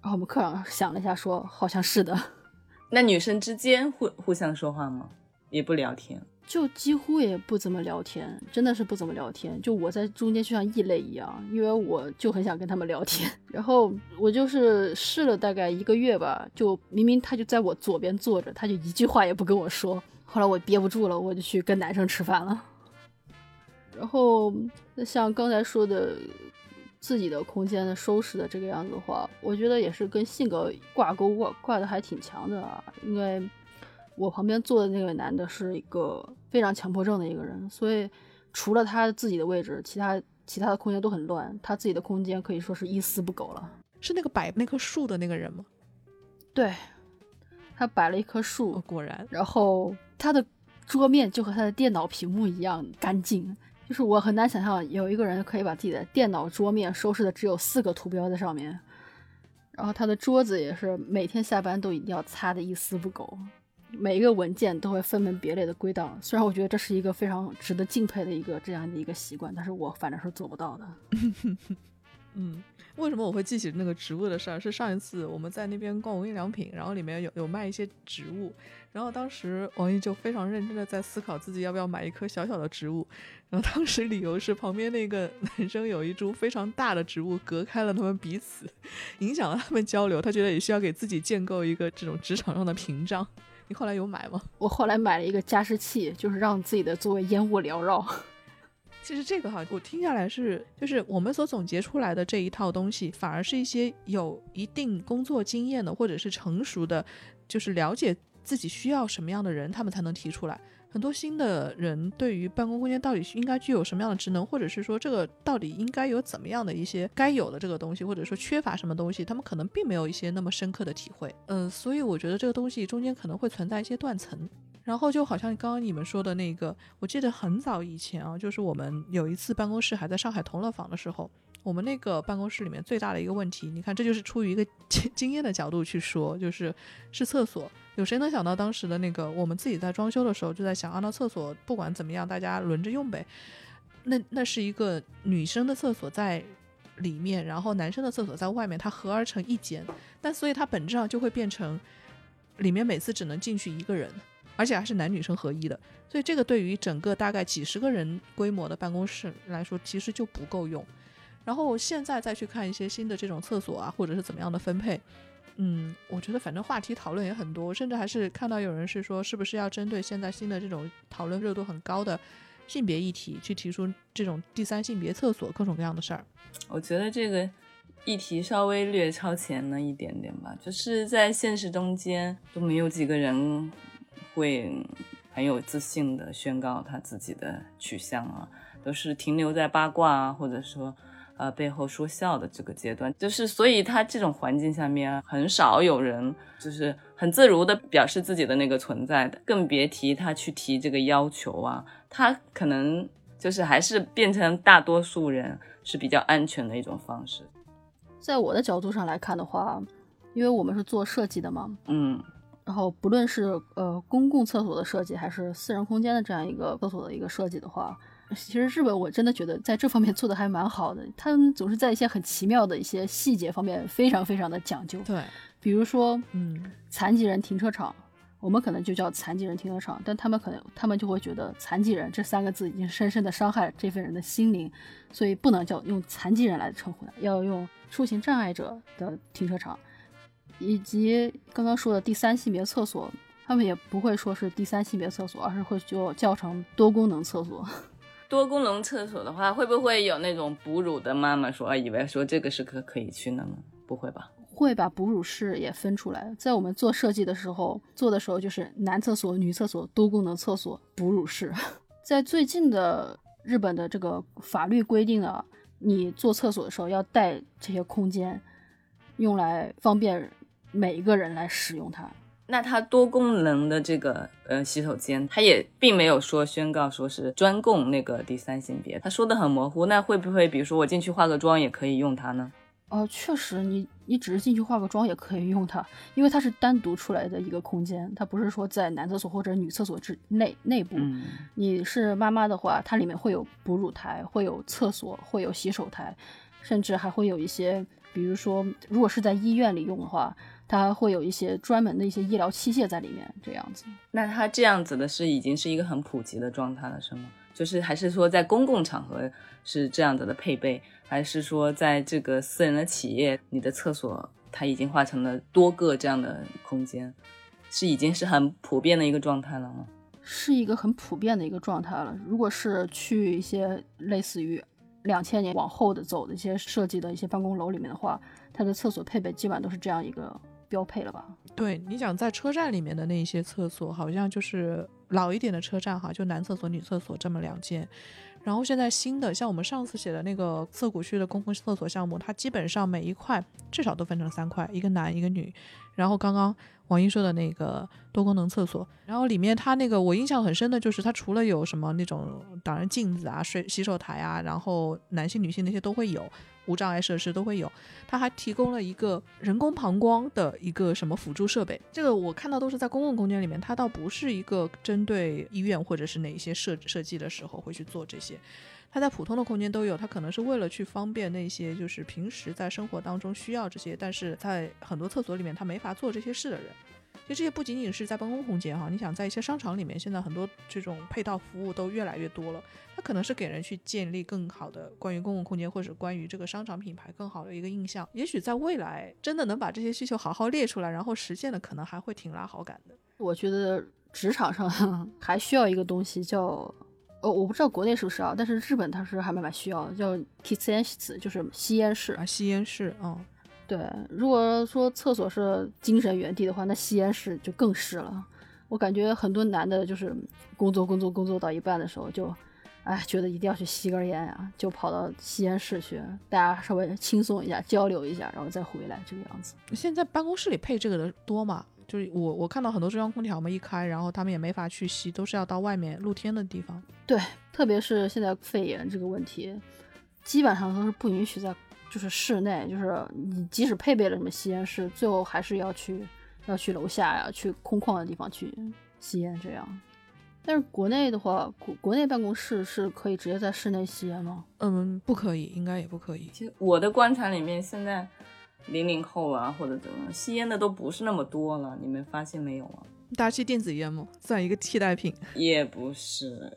然后我们科长想了一下，说好像是的。那女生之间互互相说话吗？也不聊天？就几乎也不怎么聊天，真的是不怎么聊天。就我在中间就像异类一样，因为我就很想跟他们聊天。然后我就是试了大概一个月吧，就明明他就在我左边坐着，他就一句话也不跟我说。后来我憋不住了，我就去跟男生吃饭了。然后像刚才说的，自己的空间的收拾的这个样子的话，我觉得也是跟性格挂钩挂挂的还挺强的啊，因为。我旁边坐的那个男的是一个非常强迫症的一个人，所以除了他自己的位置，其他其他的空间都很乱。他自己的空间可以说是一丝不苟了。是那个摆那棵树的那个人吗？对，他摆了一棵树，果然。然后他的桌面就和他的电脑屏幕一样干净，就是我很难想象有一个人可以把自己的电脑桌面收拾的只有四个图标在上面。然后他的桌子也是每天下班都一定要擦的一丝不苟，每一个文件都会分门别类的归档。虽然我觉得这是一个非常值得敬佩的一个这样的一个习惯，但是我反正是做不到的。嗯，为什么我会记起那个植物的事儿？是上一次我们在那边逛无印良品，然后里面有有卖一些植物，然后当时王毅就非常认真的在思考自己要不要买一棵小小的植物，然后当时理由是旁边那个男生有一株非常大的植物隔开了他们彼此，影响了他们交流，他觉得也需要给自己建构一个这种职场上的屏障。你后来有买吗？我后来买了一个加湿器，就是让自己的座位烟雾缭绕。其实这个哈，我听下来是，就是我们所总结出来的这一套东西，反而是一些有一定工作经验的，或者是成熟的，就是了解自己需要什么样的人，他们才能提出来。很多新的人对于办公空间到底应该具有什么样的职能，或者是说这个到底应该有怎么样的一些该有的这个东西，或者说缺乏什么东西，他们可能并没有一些那么深刻的体会。嗯，所以我觉得这个东西中间可能会存在一些断层。然后就好像刚刚你们说的那个，我记得很早以前啊，就是我们有一次办公室还在上海同乐坊的时候，我们那个办公室里面最大的一个问题，你看这就是出于一个经 经验的角度去说，就是是厕所。有谁能想到当时的那个我们自己在装修的时候就在想啊，那厕所不管怎么样，大家轮着用呗。那那是一个女生的厕所在里面，然后男生的厕所在外面，它合而成一间，但所以它本质上就会变成里面每次只能进去一个人。而且还是男女生合一的，所以这个对于整个大概几十个人规模的办公室来说，其实就不够用。然后现在再去看一些新的这种厕所啊，或者是怎么样的分配，嗯，我觉得反正话题讨论也很多，甚至还是看到有人是说，是不是要针对现在新的这种讨论热度很高的性别议题，去提出这种第三性别厕所各种各样的事儿。我觉得这个议题稍微略超前了一点点吧，就是在现实中间都没有几个人。会很有自信的宣告他自己的取向啊，都是停留在八卦啊，或者说呃背后说笑的这个阶段，就是所以他这种环境下面很少有人就是很自如的表示自己的那个存在的，更别提他去提这个要求啊，他可能就是还是变成大多数人是比较安全的一种方式。在我的角度上来看的话，因为我们是做设计的嘛，嗯。然后，不论是呃公共厕所的设计，还是私人空间的这样一个厕所的一个设计的话，其实日本我真的觉得在这方面做的还蛮好的。他们总是在一些很奇妙的一些细节方面非常非常的讲究。对，比如说，嗯，残疾人停车场，我们可能就叫残疾人停车场，但他们可能他们就会觉得残疾人这三个字已经深深的伤害了这份人的心灵，所以不能叫用残疾人来称呼他，要用出行障碍者的停车场。以及刚刚说的第三性别厕所，他们也不会说是第三性别厕所，而是会就叫成多功能厕所。多功能厕所的话，会不会有那种哺乳的妈妈说，以为说这个是可可以去的呢？不会吧？会把哺乳室也分出来。在我们做设计的时候，做的时候就是男厕所、女厕所、多功能厕所、哺乳室。在最近的日本的这个法律规定啊，你做厕所的时候要带这些空间，用来方便。每一个人来使用它，那它多功能的这个呃洗手间，它也并没有说宣告说是专供那个第三性别，它说的很模糊。那会不会比如说我进去化个妆也可以用它呢？哦，确实，你你只是进去化个妆也可以用它，因为它是单独出来的一个空间，它不是说在男厕所或者女厕所之内内部。你是妈妈的话，它里面会有哺乳台，会有厕所，会有洗手台，甚至还会有一些，比如说如果是在医院里用的话。它会有一些专门的一些医疗器械在里面，这样子。那它这样子的是已经是一个很普及的状态了，是吗？就是还是说在公共场合是这样子的配备，还是说在这个私人的企业，你的厕所它已经化成了多个这样的空间，是已经是很普遍的一个状态了吗？是一个很普遍的一个状态了。如果是去一些类似于两千年往后的走的一些设计的一些办公楼里面的话，它的厕所配备基本上都是这样一个。标配了吧？对，你想在车站里面的那些厕所，好像就是老一点的车站哈，就男厕所、女厕所这么两间。然后现在新的，像我们上次写的那个涩谷区的公共厕所项目，它基本上每一块至少都分成三块，一个男一个女。然后刚刚王英说的那个多功能厕所，然后里面它那个我印象很深的就是它除了有什么那种挡人镜子啊、水洗手台啊，然后男性、女性那些都会有。无障碍设施都会有，它还提供了一个人工膀胱的一个什么辅助设备。这个我看到都是在公共空间里面，它倒不是一个针对医院或者是哪一些设设计的时候会去做这些，它在普通的空间都有。它可能是为了去方便那些就是平时在生活当中需要这些，但是在很多厕所里面他没法做这些事的人。其实这些不仅仅是在办公空间哈，你想在一些商场里面，现在很多这种配套服务都越来越多了。它可能是给人去建立更好的关于公共空间或者关于这个商场品牌更好的一个印象。也许在未来真的能把这些需求好好列出来，然后实现的，可能还会挺拉好感的。我觉得职场上 还需要一个东西叫，呃，我不知道国内是不是啊，但是日本它是还蛮蛮需要，叫 kissenshitsu，就是吸烟室啊，吸烟室，嗯。对，如果说厕所是精神原地的话，那吸烟室就更是了。我感觉很多男的，就是工作工作工作到一半的时候，就，哎，觉得一定要去吸根烟啊，就跑到吸烟室去，大家稍微轻松一下，交流一下，然后再回来这个样子。现在办公室里配这个的多吗？就是我我看到很多中央空调嘛一开，然后他们也没法去吸，都是要到外面露天的地方。对，特别是现在肺炎这个问题，基本上都是不允许在。就是室内，就是你即使配备了什么吸烟室，最后还是要去要去楼下呀，去空旷的地方去吸烟这样。但是国内的话，国国内办公室是可以直接在室内吸烟吗？嗯，不可以，应该也不可以。其实我的观察里面，现在零零后啊或者怎么吸烟的都不是那么多了，你们发现没有啊？大家吸电子烟吗？算一个替代品？也不是，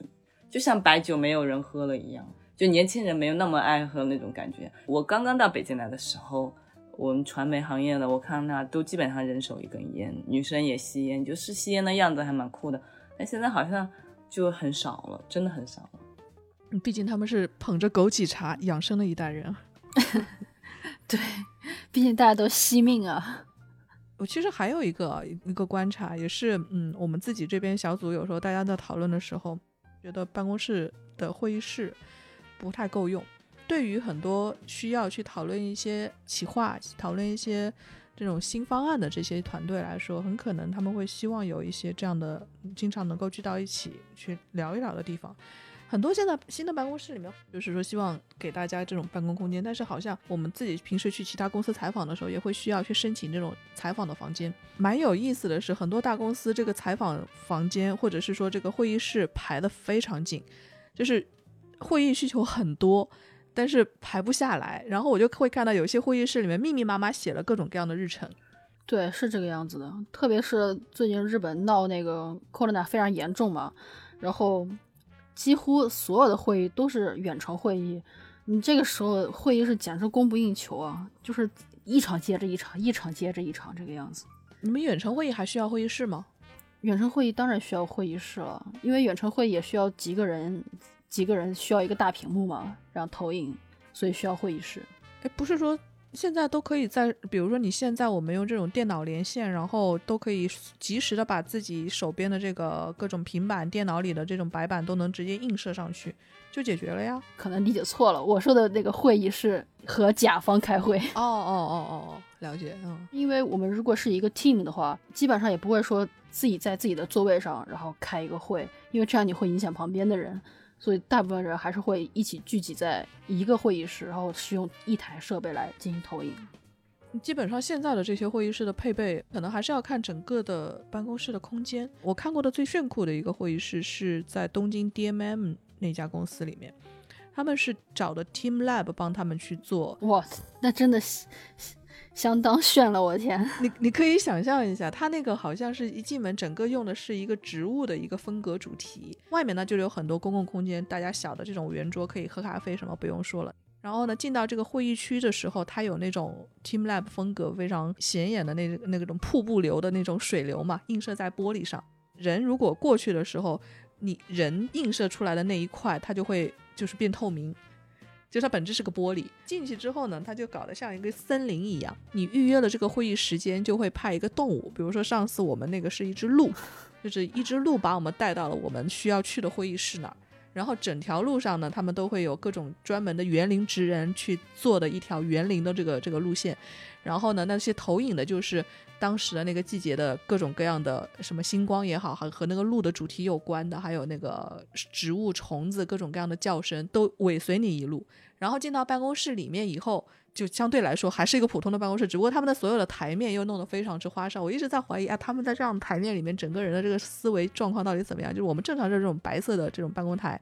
就像白酒没有人喝了一样。就年轻人没有那么爱喝那种感觉。我刚刚到北京来的时候，我们传媒行业的，我看那都基本上人手一根烟，女生也吸烟，就是吸烟的样子还蛮酷的。但现在好像就很少了，真的很少了。毕竟他们是捧着枸杞茶养生的一代人。对，毕竟大家都惜命啊。我其实还有一个一个观察，也是嗯，我们自己这边小组有时候大家在讨论的时候，觉得办公室的会议室。不太够用，对于很多需要去讨论一些企划、讨论一些这种新方案的这些团队来说，很可能他们会希望有一些这样的经常能够聚到一起去聊一聊的地方。很多现在新的办公室里面，就是说希望给大家这种办公空间，但是好像我们自己平时去其他公司采访的时候，也会需要去申请这种采访的房间。蛮有意思的是，很多大公司这个采访房间或者是说这个会议室排的非常紧，就是。会议需求很多，但是排不下来。然后我就会看到有些会议室里面密密麻麻写了各种各样的日程。对，是这个样子的。特别是最近日本闹那个 corona 非常严重嘛，然后几乎所有的会议都是远程会议。你这个时候会议室简直供不应求啊，就是一场接着一场，一场接着一场这个样子。你们远程会议还需要会议室吗？远程会议当然需要会议室了，因为远程会议也需要几个人。几个人需要一个大屏幕嘛，然后投影，所以需要会议室。哎，不是说现在都可以在，比如说你现在我们用这种电脑连线，然后都可以及时的把自己手边的这个各种平板电脑里的这种白板都能直接映射上去，就解决了呀？可能理解错了，我说的那个会议是和甲方开会。哦哦哦哦哦，了解。嗯，因为我们如果是一个 team 的话，基本上也不会说自己在自己的座位上，然后开一个会，因为这样你会影响旁边的人。所以大部分人还是会一起聚集在一个会议室，然后使用一台设备来进行投影。基本上现在的这些会议室的配备，可能还是要看整个的办公室的空间。我看过的最炫酷的一个会议室是在东京 DMM 那家公司里面，他们是找的 Team Lab 帮他们去做。哇，那真的是。相当炫了，我天！你你可以想象一下，它那个好像是一进门，整个用的是一个植物的一个风格主题，外面呢就有很多公共空间，大家小的这种圆桌可以喝咖啡什么不用说了。然后呢，进到这个会议区的时候，它有那种 Team Lab 风格非常显眼的那那种瀑布流的那种水流嘛，映射在玻璃上。人如果过去的时候，你人映射出来的那一块，它就会就是变透明。就它本质是个玻璃，进去之后呢，它就搞得像一个森林一样。你预约了这个会议时间，就会派一个动物，比如说上次我们那个是一只鹿，就是一只鹿把我们带到了我们需要去的会议室那儿。然后整条路上呢，他们都会有各种专门的园林职人去做的一条园林的这个这个路线，然后呢，那些投影的就是当时的那个季节的各种各样的什么星光也好，和和那个路的主题有关的，还有那个植物、虫子各种各样的叫声都尾随你一路。然后进到办公室里面以后。就相对来说还是一个普通的办公室，只不过他们的所有的台面又弄得非常之花哨。我一直在怀疑啊，他们在这样的台面里面，整个人的这个思维状况到底怎么样？就是我们正常这种白色的这种办公台。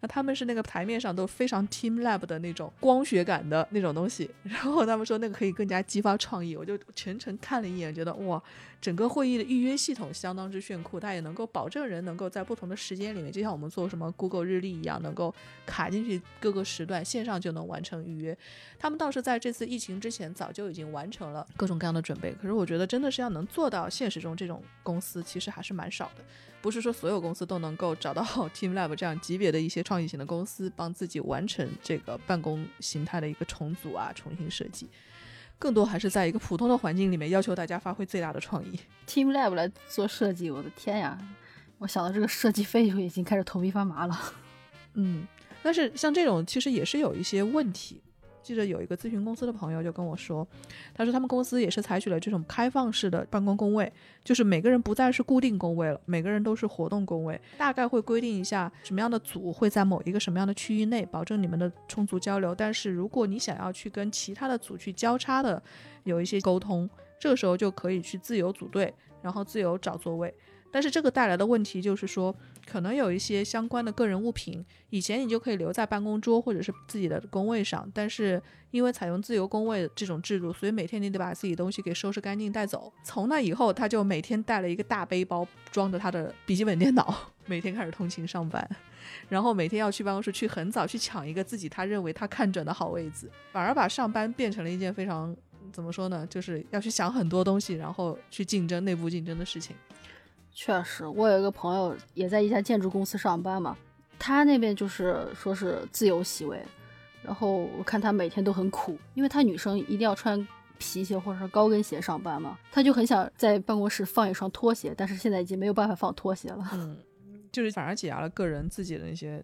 那他们是那个台面上都非常 Team Lab 的那种光学感的那种东西，然后他们说那个可以更加激发创意，我就全程看了一眼，觉得哇，整个会议的预约系统相当之炫酷，它也能够保证人能够在不同的时间里面，就像我们做什么 Google 日历一样，能够卡进去各个时段，线上就能完成预约。他们倒是在这次疫情之前早就已经完成了各种各样的准备，可是我觉得真的是要能做到现实中这种公司，其实还是蛮少的。不是说所有公司都能够找到 TeamLab 这样级别的一些创意型的公司，帮自己完成这个办公形态的一个重组啊、重新设计，更多还是在一个普通的环境里面，要求大家发挥最大的创意。TeamLab 来做设计，我的天呀！我想到这个设计费就已经开始头皮发麻了。嗯，但是像这种其实也是有一些问题。记得有一个咨询公司的朋友就跟我说，他说他们公司也是采取了这种开放式的办公工位，就是每个人不再是固定工位了，每个人都是活动工位，大概会规定一下什么样的组会在某一个什么样的区域内，保证你们的充足交流。但是如果你想要去跟其他的组去交叉的有一些沟通，这个时候就可以去自由组队，然后自由找座位。但是这个带来的问题就是说，可能有一些相关的个人物品，以前你就可以留在办公桌或者是自己的工位上，但是因为采用自由工位这种制度，所以每天你得把自己东西给收拾干净带走。从那以后，他就每天带了一个大背包，装着他的笔记本电脑，每天开始通勤上班，然后每天要去办公室去很早去抢一个自己他认为他看准的好位置，反而把上班变成了一件非常怎么说呢，就是要去想很多东西，然后去竞争内部竞争的事情。确实，我有一个朋友也在一家建筑公司上班嘛，他那边就是说是自由席位，然后我看他每天都很苦，因为他女生一定要穿皮鞋或者是高跟鞋上班嘛，他就很想在办公室放一双拖鞋，但是现在已经没有办法放拖鞋了。嗯，就是反而挤压了个人自己的那些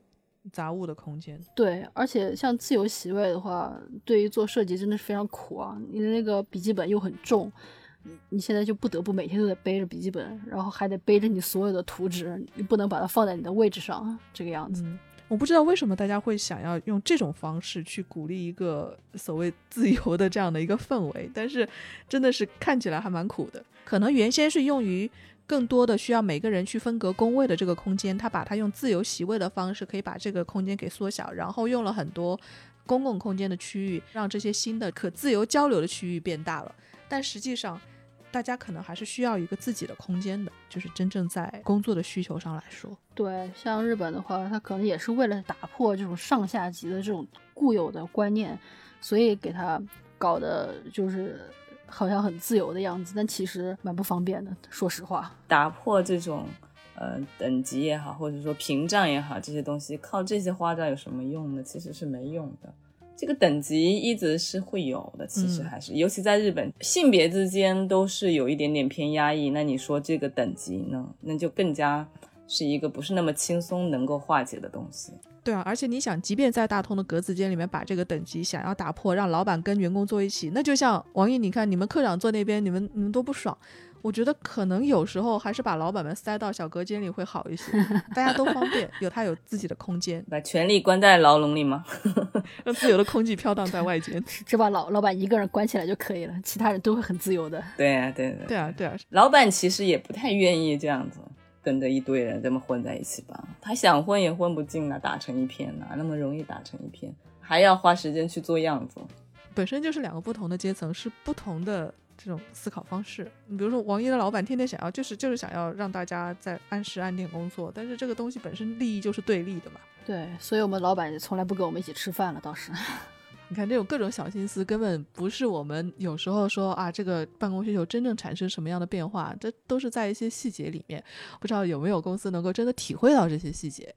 杂物的空间。对，而且像自由席位的话，对于做设计真的是非常苦啊，你的那个笔记本又很重。你现在就不得不每天都得背着笔记本，然后还得背着你所有的图纸，你不能把它放在你的位置上，这个样子。我不知道为什么大家会想要用这种方式去鼓励一个所谓自由的这样的一个氛围，但是真的是看起来还蛮苦的。可能原先是用于更多的需要每个人去分隔工位的这个空间，他把它用自由席位的方式可以把这个空间给缩小，然后用了很多公共空间的区域，让这些新的可自由交流的区域变大了。但实际上。大家可能还是需要一个自己的空间的，就是真正在工作的需求上来说，对，像日本的话，它可能也是为了打破这种上下级的这种固有的观念，所以给它搞的就是好像很自由的样子，但其实蛮不方便的。说实话，打破这种呃等级也好，或者说屏障也好，这些东西靠这些花招有什么用呢？其实是没用的。这个等级一直是会有的，其实还是，尤其在日本，性别之间都是有一点点偏压抑。那你说这个等级呢，那就更加是一个不是那么轻松能够化解的东西。对啊，而且你想，即便在大通的格子间里面把这个等级想要打破，让老板跟员工坐一起，那就像王毅，你看你们科长坐那边，你们你们多不爽。我觉得可能有时候还是把老板们塞到小隔间里会好一些，大家都方便，有他有自己的空间，把权力关在牢笼里吗？让自由的空气飘荡在外间，只把老老板一个人关起来就可以了，其他人都会很自由的。对啊，对对啊，对啊，老板其实也不太愿意这样子跟着一堆人这么混在一起吧，他想混也混不进啊，打成一片哪那么容易打成一片，还要花时间去做样子，本身就是两个不同的阶层，是不同的。这种思考方式，你比如说王一的老板天天想要，就是就是想要让大家在按时按点工作，但是这个东西本身利益就是对立的嘛。对，所以我们老板也从来不跟我们一起吃饭了，倒是。你看这种各种小心思，根本不是我们有时候说啊，这个办公需求真正产生什么样的变化，这都是在一些细节里面。不知道有没有公司能够真的体会到这些细节。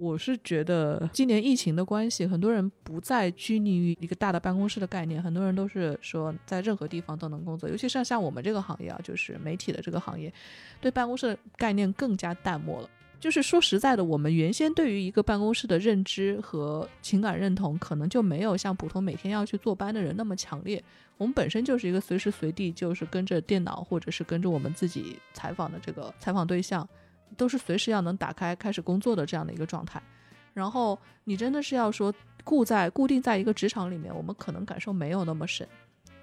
我是觉得今年疫情的关系，很多人不再拘泥于一个大的办公室的概念，很多人都是说在任何地方都能工作。尤其是像我们这个行业啊，就是媒体的这个行业，对办公室的概念更加淡漠了。就是说实在的，我们原先对于一个办公室的认知和情感认同，可能就没有像普通每天要去坐班的人那么强烈。我们本身就是一个随时随地就是跟着电脑，或者是跟着我们自己采访的这个采访对象，都是随时要能打开开始工作的这样的一个状态。然后你真的是要说固在固定在一个职场里面，我们可能感受没有那么深。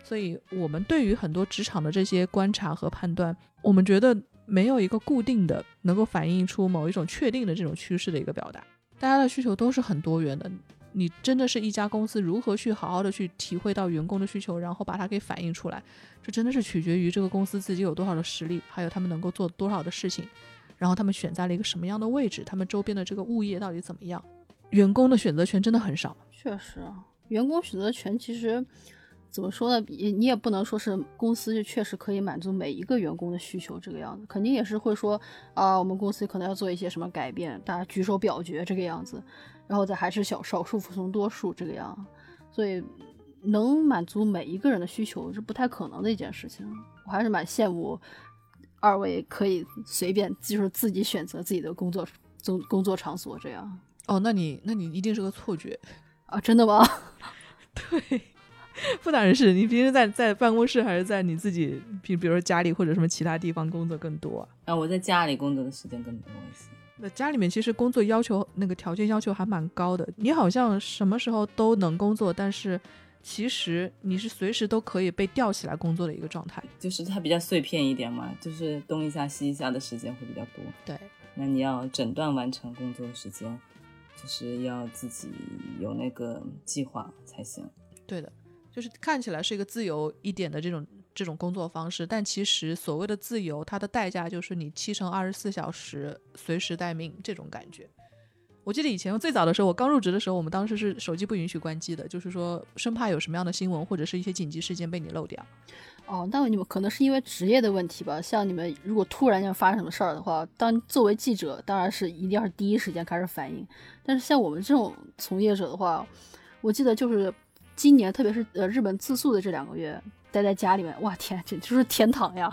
所以，我们对于很多职场的这些观察和判断，我们觉得没有一个固定的能够反映出某一种确定的这种趋势的一个表达。大家的需求都是很多元的。你真的是一家公司如何去好好的去体会到员工的需求，然后把它给反映出来，这真的是取决于这个公司自己有多少的实力，还有他们能够做多少的事情，然后他们选在了一个什么样的位置，他们周边的这个物业到底怎么样。员工的选择权真的很少。确实，员工选择权其实。怎么说呢？也你也不能说是公司就确实可以满足每一个员工的需求这个样子，肯定也是会说啊，我们公司可能要做一些什么改变，大家举手表决这个样子，然后再还是小少数服从多数这个样，所以能满足每一个人的需求是不太可能的一件事情。我还是蛮羡慕二位可以随便就是自己选择自己的工作工工作场所这样。哦，那你那你一定是个错觉啊？真的吗？对。不当然是你平时在在办公室还是在你自己，比比如说家里或者什么其他地方工作更多啊？啊，我在家里工作的时间更多一些。那家里面其实工作要求那个条件要求还蛮高的，你好像什么时候都能工作，但是其实你是随时都可以被吊起来工作的一个状态。就是它比较碎片一点嘛，就是东一下西一下的时间会比较多。对，那你要整段完成工作时间，就是要自己有那个计划才行。对的。就是看起来是一个自由一点的这种这种工作方式，但其实所谓的自由，它的代价就是你七乘二十四小时随时待命这种感觉。我记得以前最早的时候，我刚入职的时候，我们当时是手机不允许关机的，就是说生怕有什么样的新闻或者是一些紧急事件被你漏掉。哦，那你们可能是因为职业的问题吧？像你们如果突然间发生什么事儿的话，当作为记者，当然是一定要是第一时间开始反应。但是像我们这种从业者的话，我记得就是。今年特别是呃日本自诉的这两个月，待在家里面，哇天，这就是天堂呀！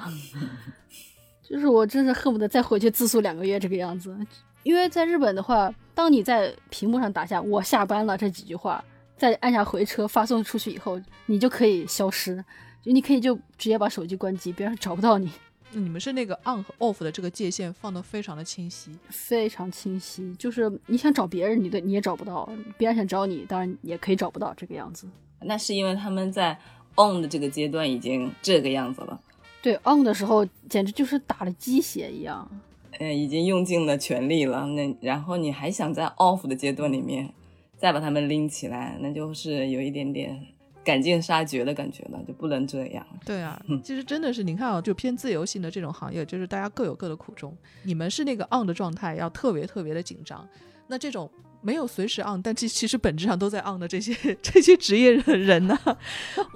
就是我真是恨不得再回去自诉两个月这个样子。因为在日本的话，当你在屏幕上打下“我下班了”这几句话，再按下回车发送出去以后，你就可以消失，就你可以就直接把手机关机，别人找不到你。你们是那个 on 和 off 的这个界限放的非常的清晰，非常清晰。就是你想找别人，你的你也找不到；别人想找你，当然也可以找不到这个样子。那是因为他们在 on 的这个阶段已经这个样子了。对 on 的时候，简直就是打了鸡血一样。呃，已经用尽了全力了。那然后你还想在 off 的阶段里面再把他们拎起来，那就是有一点点。赶尽杀绝的感觉了，就不能这样。对啊，其实真的是，你看啊，就偏自由性的这种行业，就是大家各有各的苦衷。你们是那个 on 的状态，要特别特别的紧张。那这种没有随时 on，但其其实本质上都在 on 的这些这些职业人呢，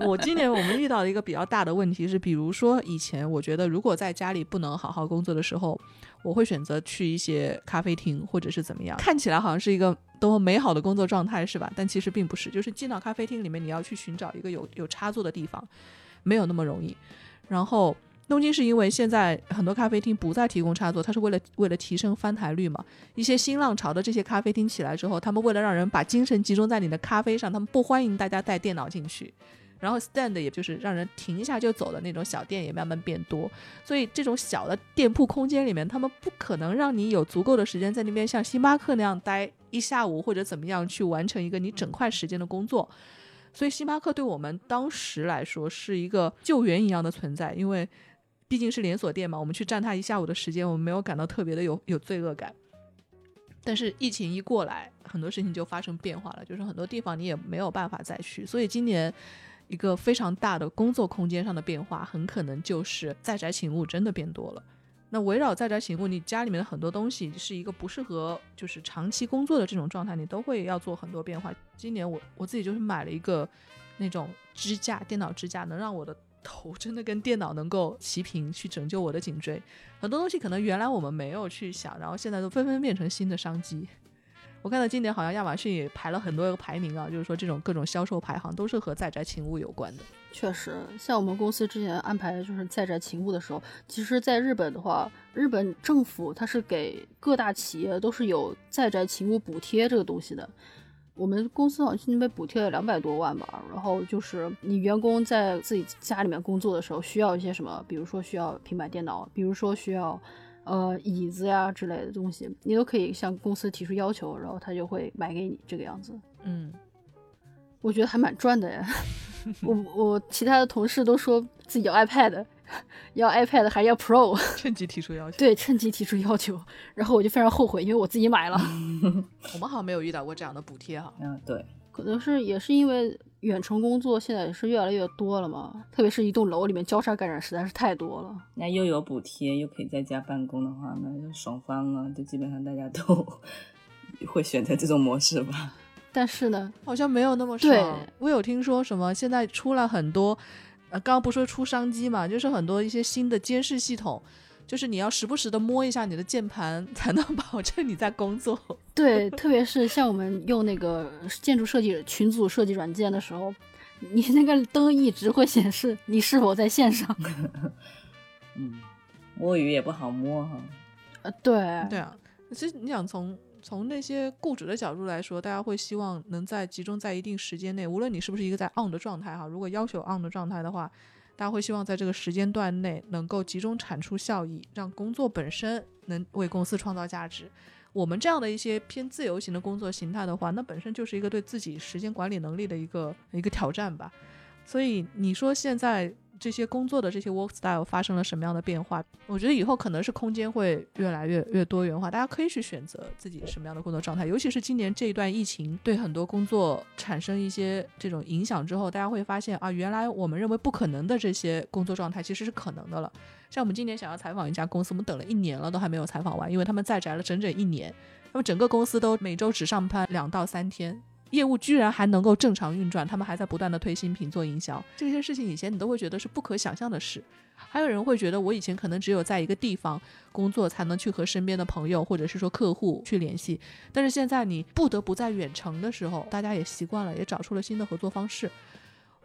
我今年我们遇到的一个比较大的问题是，比如说以前我觉得如果在家里不能好好工作的时候。我会选择去一些咖啡厅，或者是怎么样，看起来好像是一个多么美好的工作状态，是吧？但其实并不是，就是进到咖啡厅里面，你要去寻找一个有有插座的地方，没有那么容易。然后东京是因为现在很多咖啡厅不再提供插座，它是为了为了提升翻台率嘛。一些新浪潮的这些咖啡厅起来之后，他们为了让人把精神集中在你的咖啡上，他们不欢迎大家带电脑进去。然后 stand 也就是让人停一下就走的那种小店也慢慢变多，所以这种小的店铺空间里面，他们不可能让你有足够的时间在那边像星巴克那样待一下午或者怎么样去完成一个你整块时间的工作。所以星巴克对我们当时来说是一个救援一样的存在，因为毕竟是连锁店嘛，我们去占它一下午的时间，我们没有感到特别的有有罪恶感。但是疫情一过来，很多事情就发生变化了，就是很多地方你也没有办法再去，所以今年。一个非常大的工作空间上的变化，很可能就是在宅勤务真的变多了。那围绕在宅勤务，你家里面的很多东西是一个不适合就是长期工作的这种状态，你都会要做很多变化。今年我我自己就是买了一个那种支架，电脑支架，能让我的头真的跟电脑能够齐平，去拯救我的颈椎。很多东西可能原来我们没有去想，然后现在都纷纷变成新的商机。我看到今年好像亚马逊也排了很多个排名啊，就是说这种各种销售排行都是和在宅勤务有关的。确实，像我们公司之前安排就是在宅勤务的时候，其实在日本的话，日本政府它是给各大企业都是有在宅勤务补贴这个东西的。我们公司好像今年被补贴了两百多万吧。然后就是你员工在自己家里面工作的时候，需要一些什么，比如说需要平板电脑，比如说需要呃椅子呀之类的东西，你都可以向公司提出要求，然后他就会买给你这个样子。嗯，我觉得还蛮赚的呀。我我其他的同事都说自己有 iPad，要 iPad 还要 Pro，趁机提出要求。对，趁机提出要求，然后我就非常后悔，因为我自己买了。我们好像没有遇到过这样的补贴哈。嗯，对，可能是也是因为远程工作现在也是越来越多了嘛，特别是一栋楼里面交叉感染实在是太多了。那又有补贴，又可以在家办公的话，那就爽翻了。就基本上大家都会选择这种模式吧。但是呢，好像没有那么爽。我有听说什么，现在出了很多，呃，刚刚不说出商机嘛，就是很多一些新的监视系统，就是你要时不时的摸一下你的键盘，才能保证你在工作。对，特别是像我们用那个建筑设计群组设计软件的时候，你那个灯一直会显示你是否在线上。嗯，摸鱼也不好摸哈。呃，对，对啊，其实你想从。从那些雇主的角度来说，大家会希望能在集中在一定时间内，无论你是不是一个在 on 的状态哈，如果要求 on 的状态的话，大家会希望在这个时间段内能够集中产出效益，让工作本身能为公司创造价值。我们这样的一些偏自由型的工作形态的话，那本身就是一个对自己时间管理能力的一个一个挑战吧。所以你说现在。这些工作的这些 work style 发生了什么样的变化？我觉得以后可能是空间会越来越越多元化，大家可以去选择自己什么样的工作状态。尤其是今年这一段疫情对很多工作产生一些这种影响之后，大家会发现啊，原来我们认为不可能的这些工作状态其实是可能的了。像我们今年想要采访一家公司，我们等了一年了，都还没有采访完，因为他们在宅了整整一年，他们整个公司都每周只上班两到三天。业务居然还能够正常运转，他们还在不断的推新品、做营销，这些事情以前你都会觉得是不可想象的事。还有人会觉得，我以前可能只有在一个地方工作，才能去和身边的朋友或者是说客户去联系。但是现在你不得不在远程的时候，大家也习惯了，也找出了新的合作方式。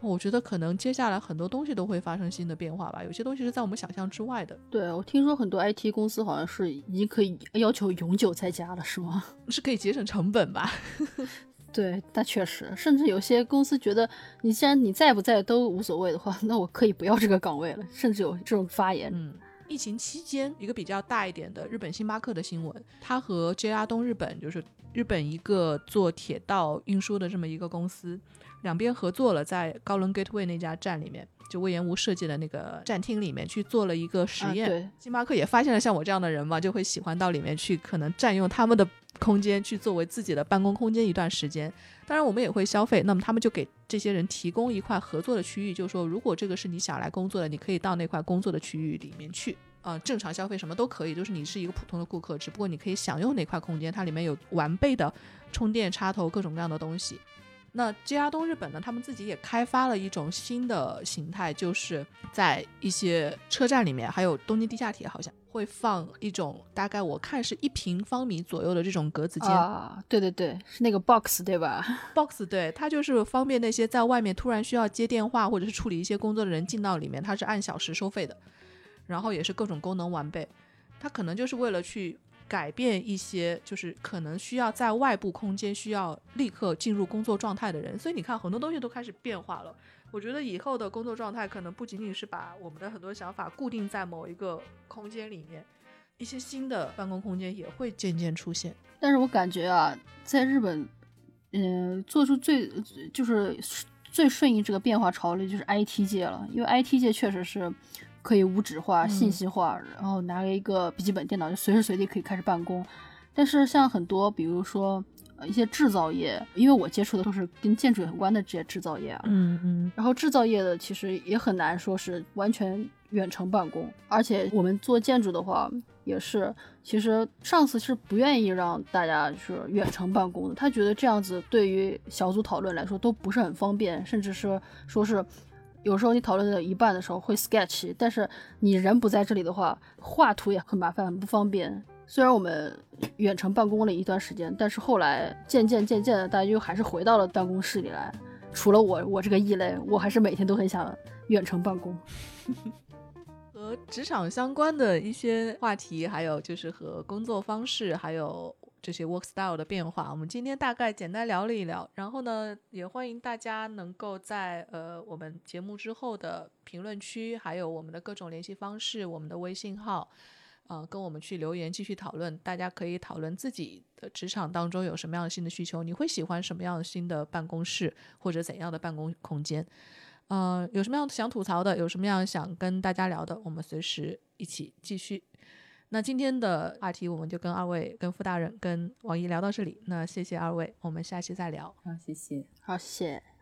我觉得可能接下来很多东西都会发生新的变化吧，有些东西是在我们想象之外的。对，我听说很多 IT 公司好像是已经可以要求永久在家了，是吗？是可以节省成本吧？对，那确实，甚至有些公司觉得你既然你在不在都无所谓的话，那我可以不要这个岗位了，甚至有这种发言。疫情期间一个比较大一点的日本星巴克的新闻，它和 JR 东日本就是日本一个做铁道运输的这么一个公司，两边合作了，在高伦 Gateway 那家站里面，就魏延吾设计的那个站厅里面去做了一个实验。对，星巴克也发现了像我这样的人嘛，就会喜欢到里面去，可能占用他们的。空间去作为自己的办公空间一段时间，当然我们也会消费。那么他们就给这些人提供一块合作的区域，就是说如果这个是你想来工作的，你可以到那块工作的区域里面去啊，正常消费什么都可以，就是你是一个普通的顾客，只不过你可以享用那块空间，它里面有完备的充电插头，各种各样的东西。那 JR 东日本呢，他们自己也开发了一种新的形态，就是在一些车站里面，还有东京地下铁好像。会放一种大概我看是一平方米左右的这种格子间啊，对对对，是那个 box 对吧？box 对，它就是方便那些在外面突然需要接电话或者是处理一些工作的人进到里面，它是按小时收费的，然后也是各种功能完备，它可能就是为了去改变一些就是可能需要在外部空间需要立刻进入工作状态的人，所以你看很多东西都开始变化了。我觉得以后的工作状态可能不仅仅是把我们的很多想法固定在某一个空间里面，一些新的办公空间也会渐渐出现。但是我感觉啊，在日本，嗯，做出最就是最顺应这个变化潮流就是 IT 界了，因为 IT 界确实是可以无纸化、信息化，然后拿了一个笔记本电脑就随时随地可以开始办公。但是像很多，比如说。一些制造业，因为我接触的都是跟建筑有关的这些制造业啊，嗯嗯，然后制造业的其实也很难说是完全远程办公，而且我们做建筑的话，也是其实上司是不愿意让大家是远程办公的，他觉得这样子对于小组讨论来说都不是很方便，甚至是说是有时候你讨论到一半的时候会 sketch，但是你人不在这里的话，画图也很麻烦，很不方便。虽然我们远程办公了一段时间，但是后来渐渐渐渐的，大家又还是回到了办公室里来。除了我，我这个异类，我还是每天都很想远程办公。和职场相关的一些话题，还有就是和工作方式，还有这些 work style 的变化，我们今天大概简单聊了一聊。然后呢，也欢迎大家能够在呃我们节目之后的评论区，还有我们的各种联系方式，我们的微信号，呃，跟我们去留言继续讨论。大家可以讨论自己的职场当中有什么样的新的需求，你会喜欢什么样的新的办公室或者怎样的办公空间？嗯，有什么样想吐槽的，有什么样想跟大家聊的，我们随时一起继续。那今天的话题，我们就跟二位、跟傅大人、跟王姨聊到这里。那谢谢二位，我们下期再聊。好，谢谢。好，谢谢。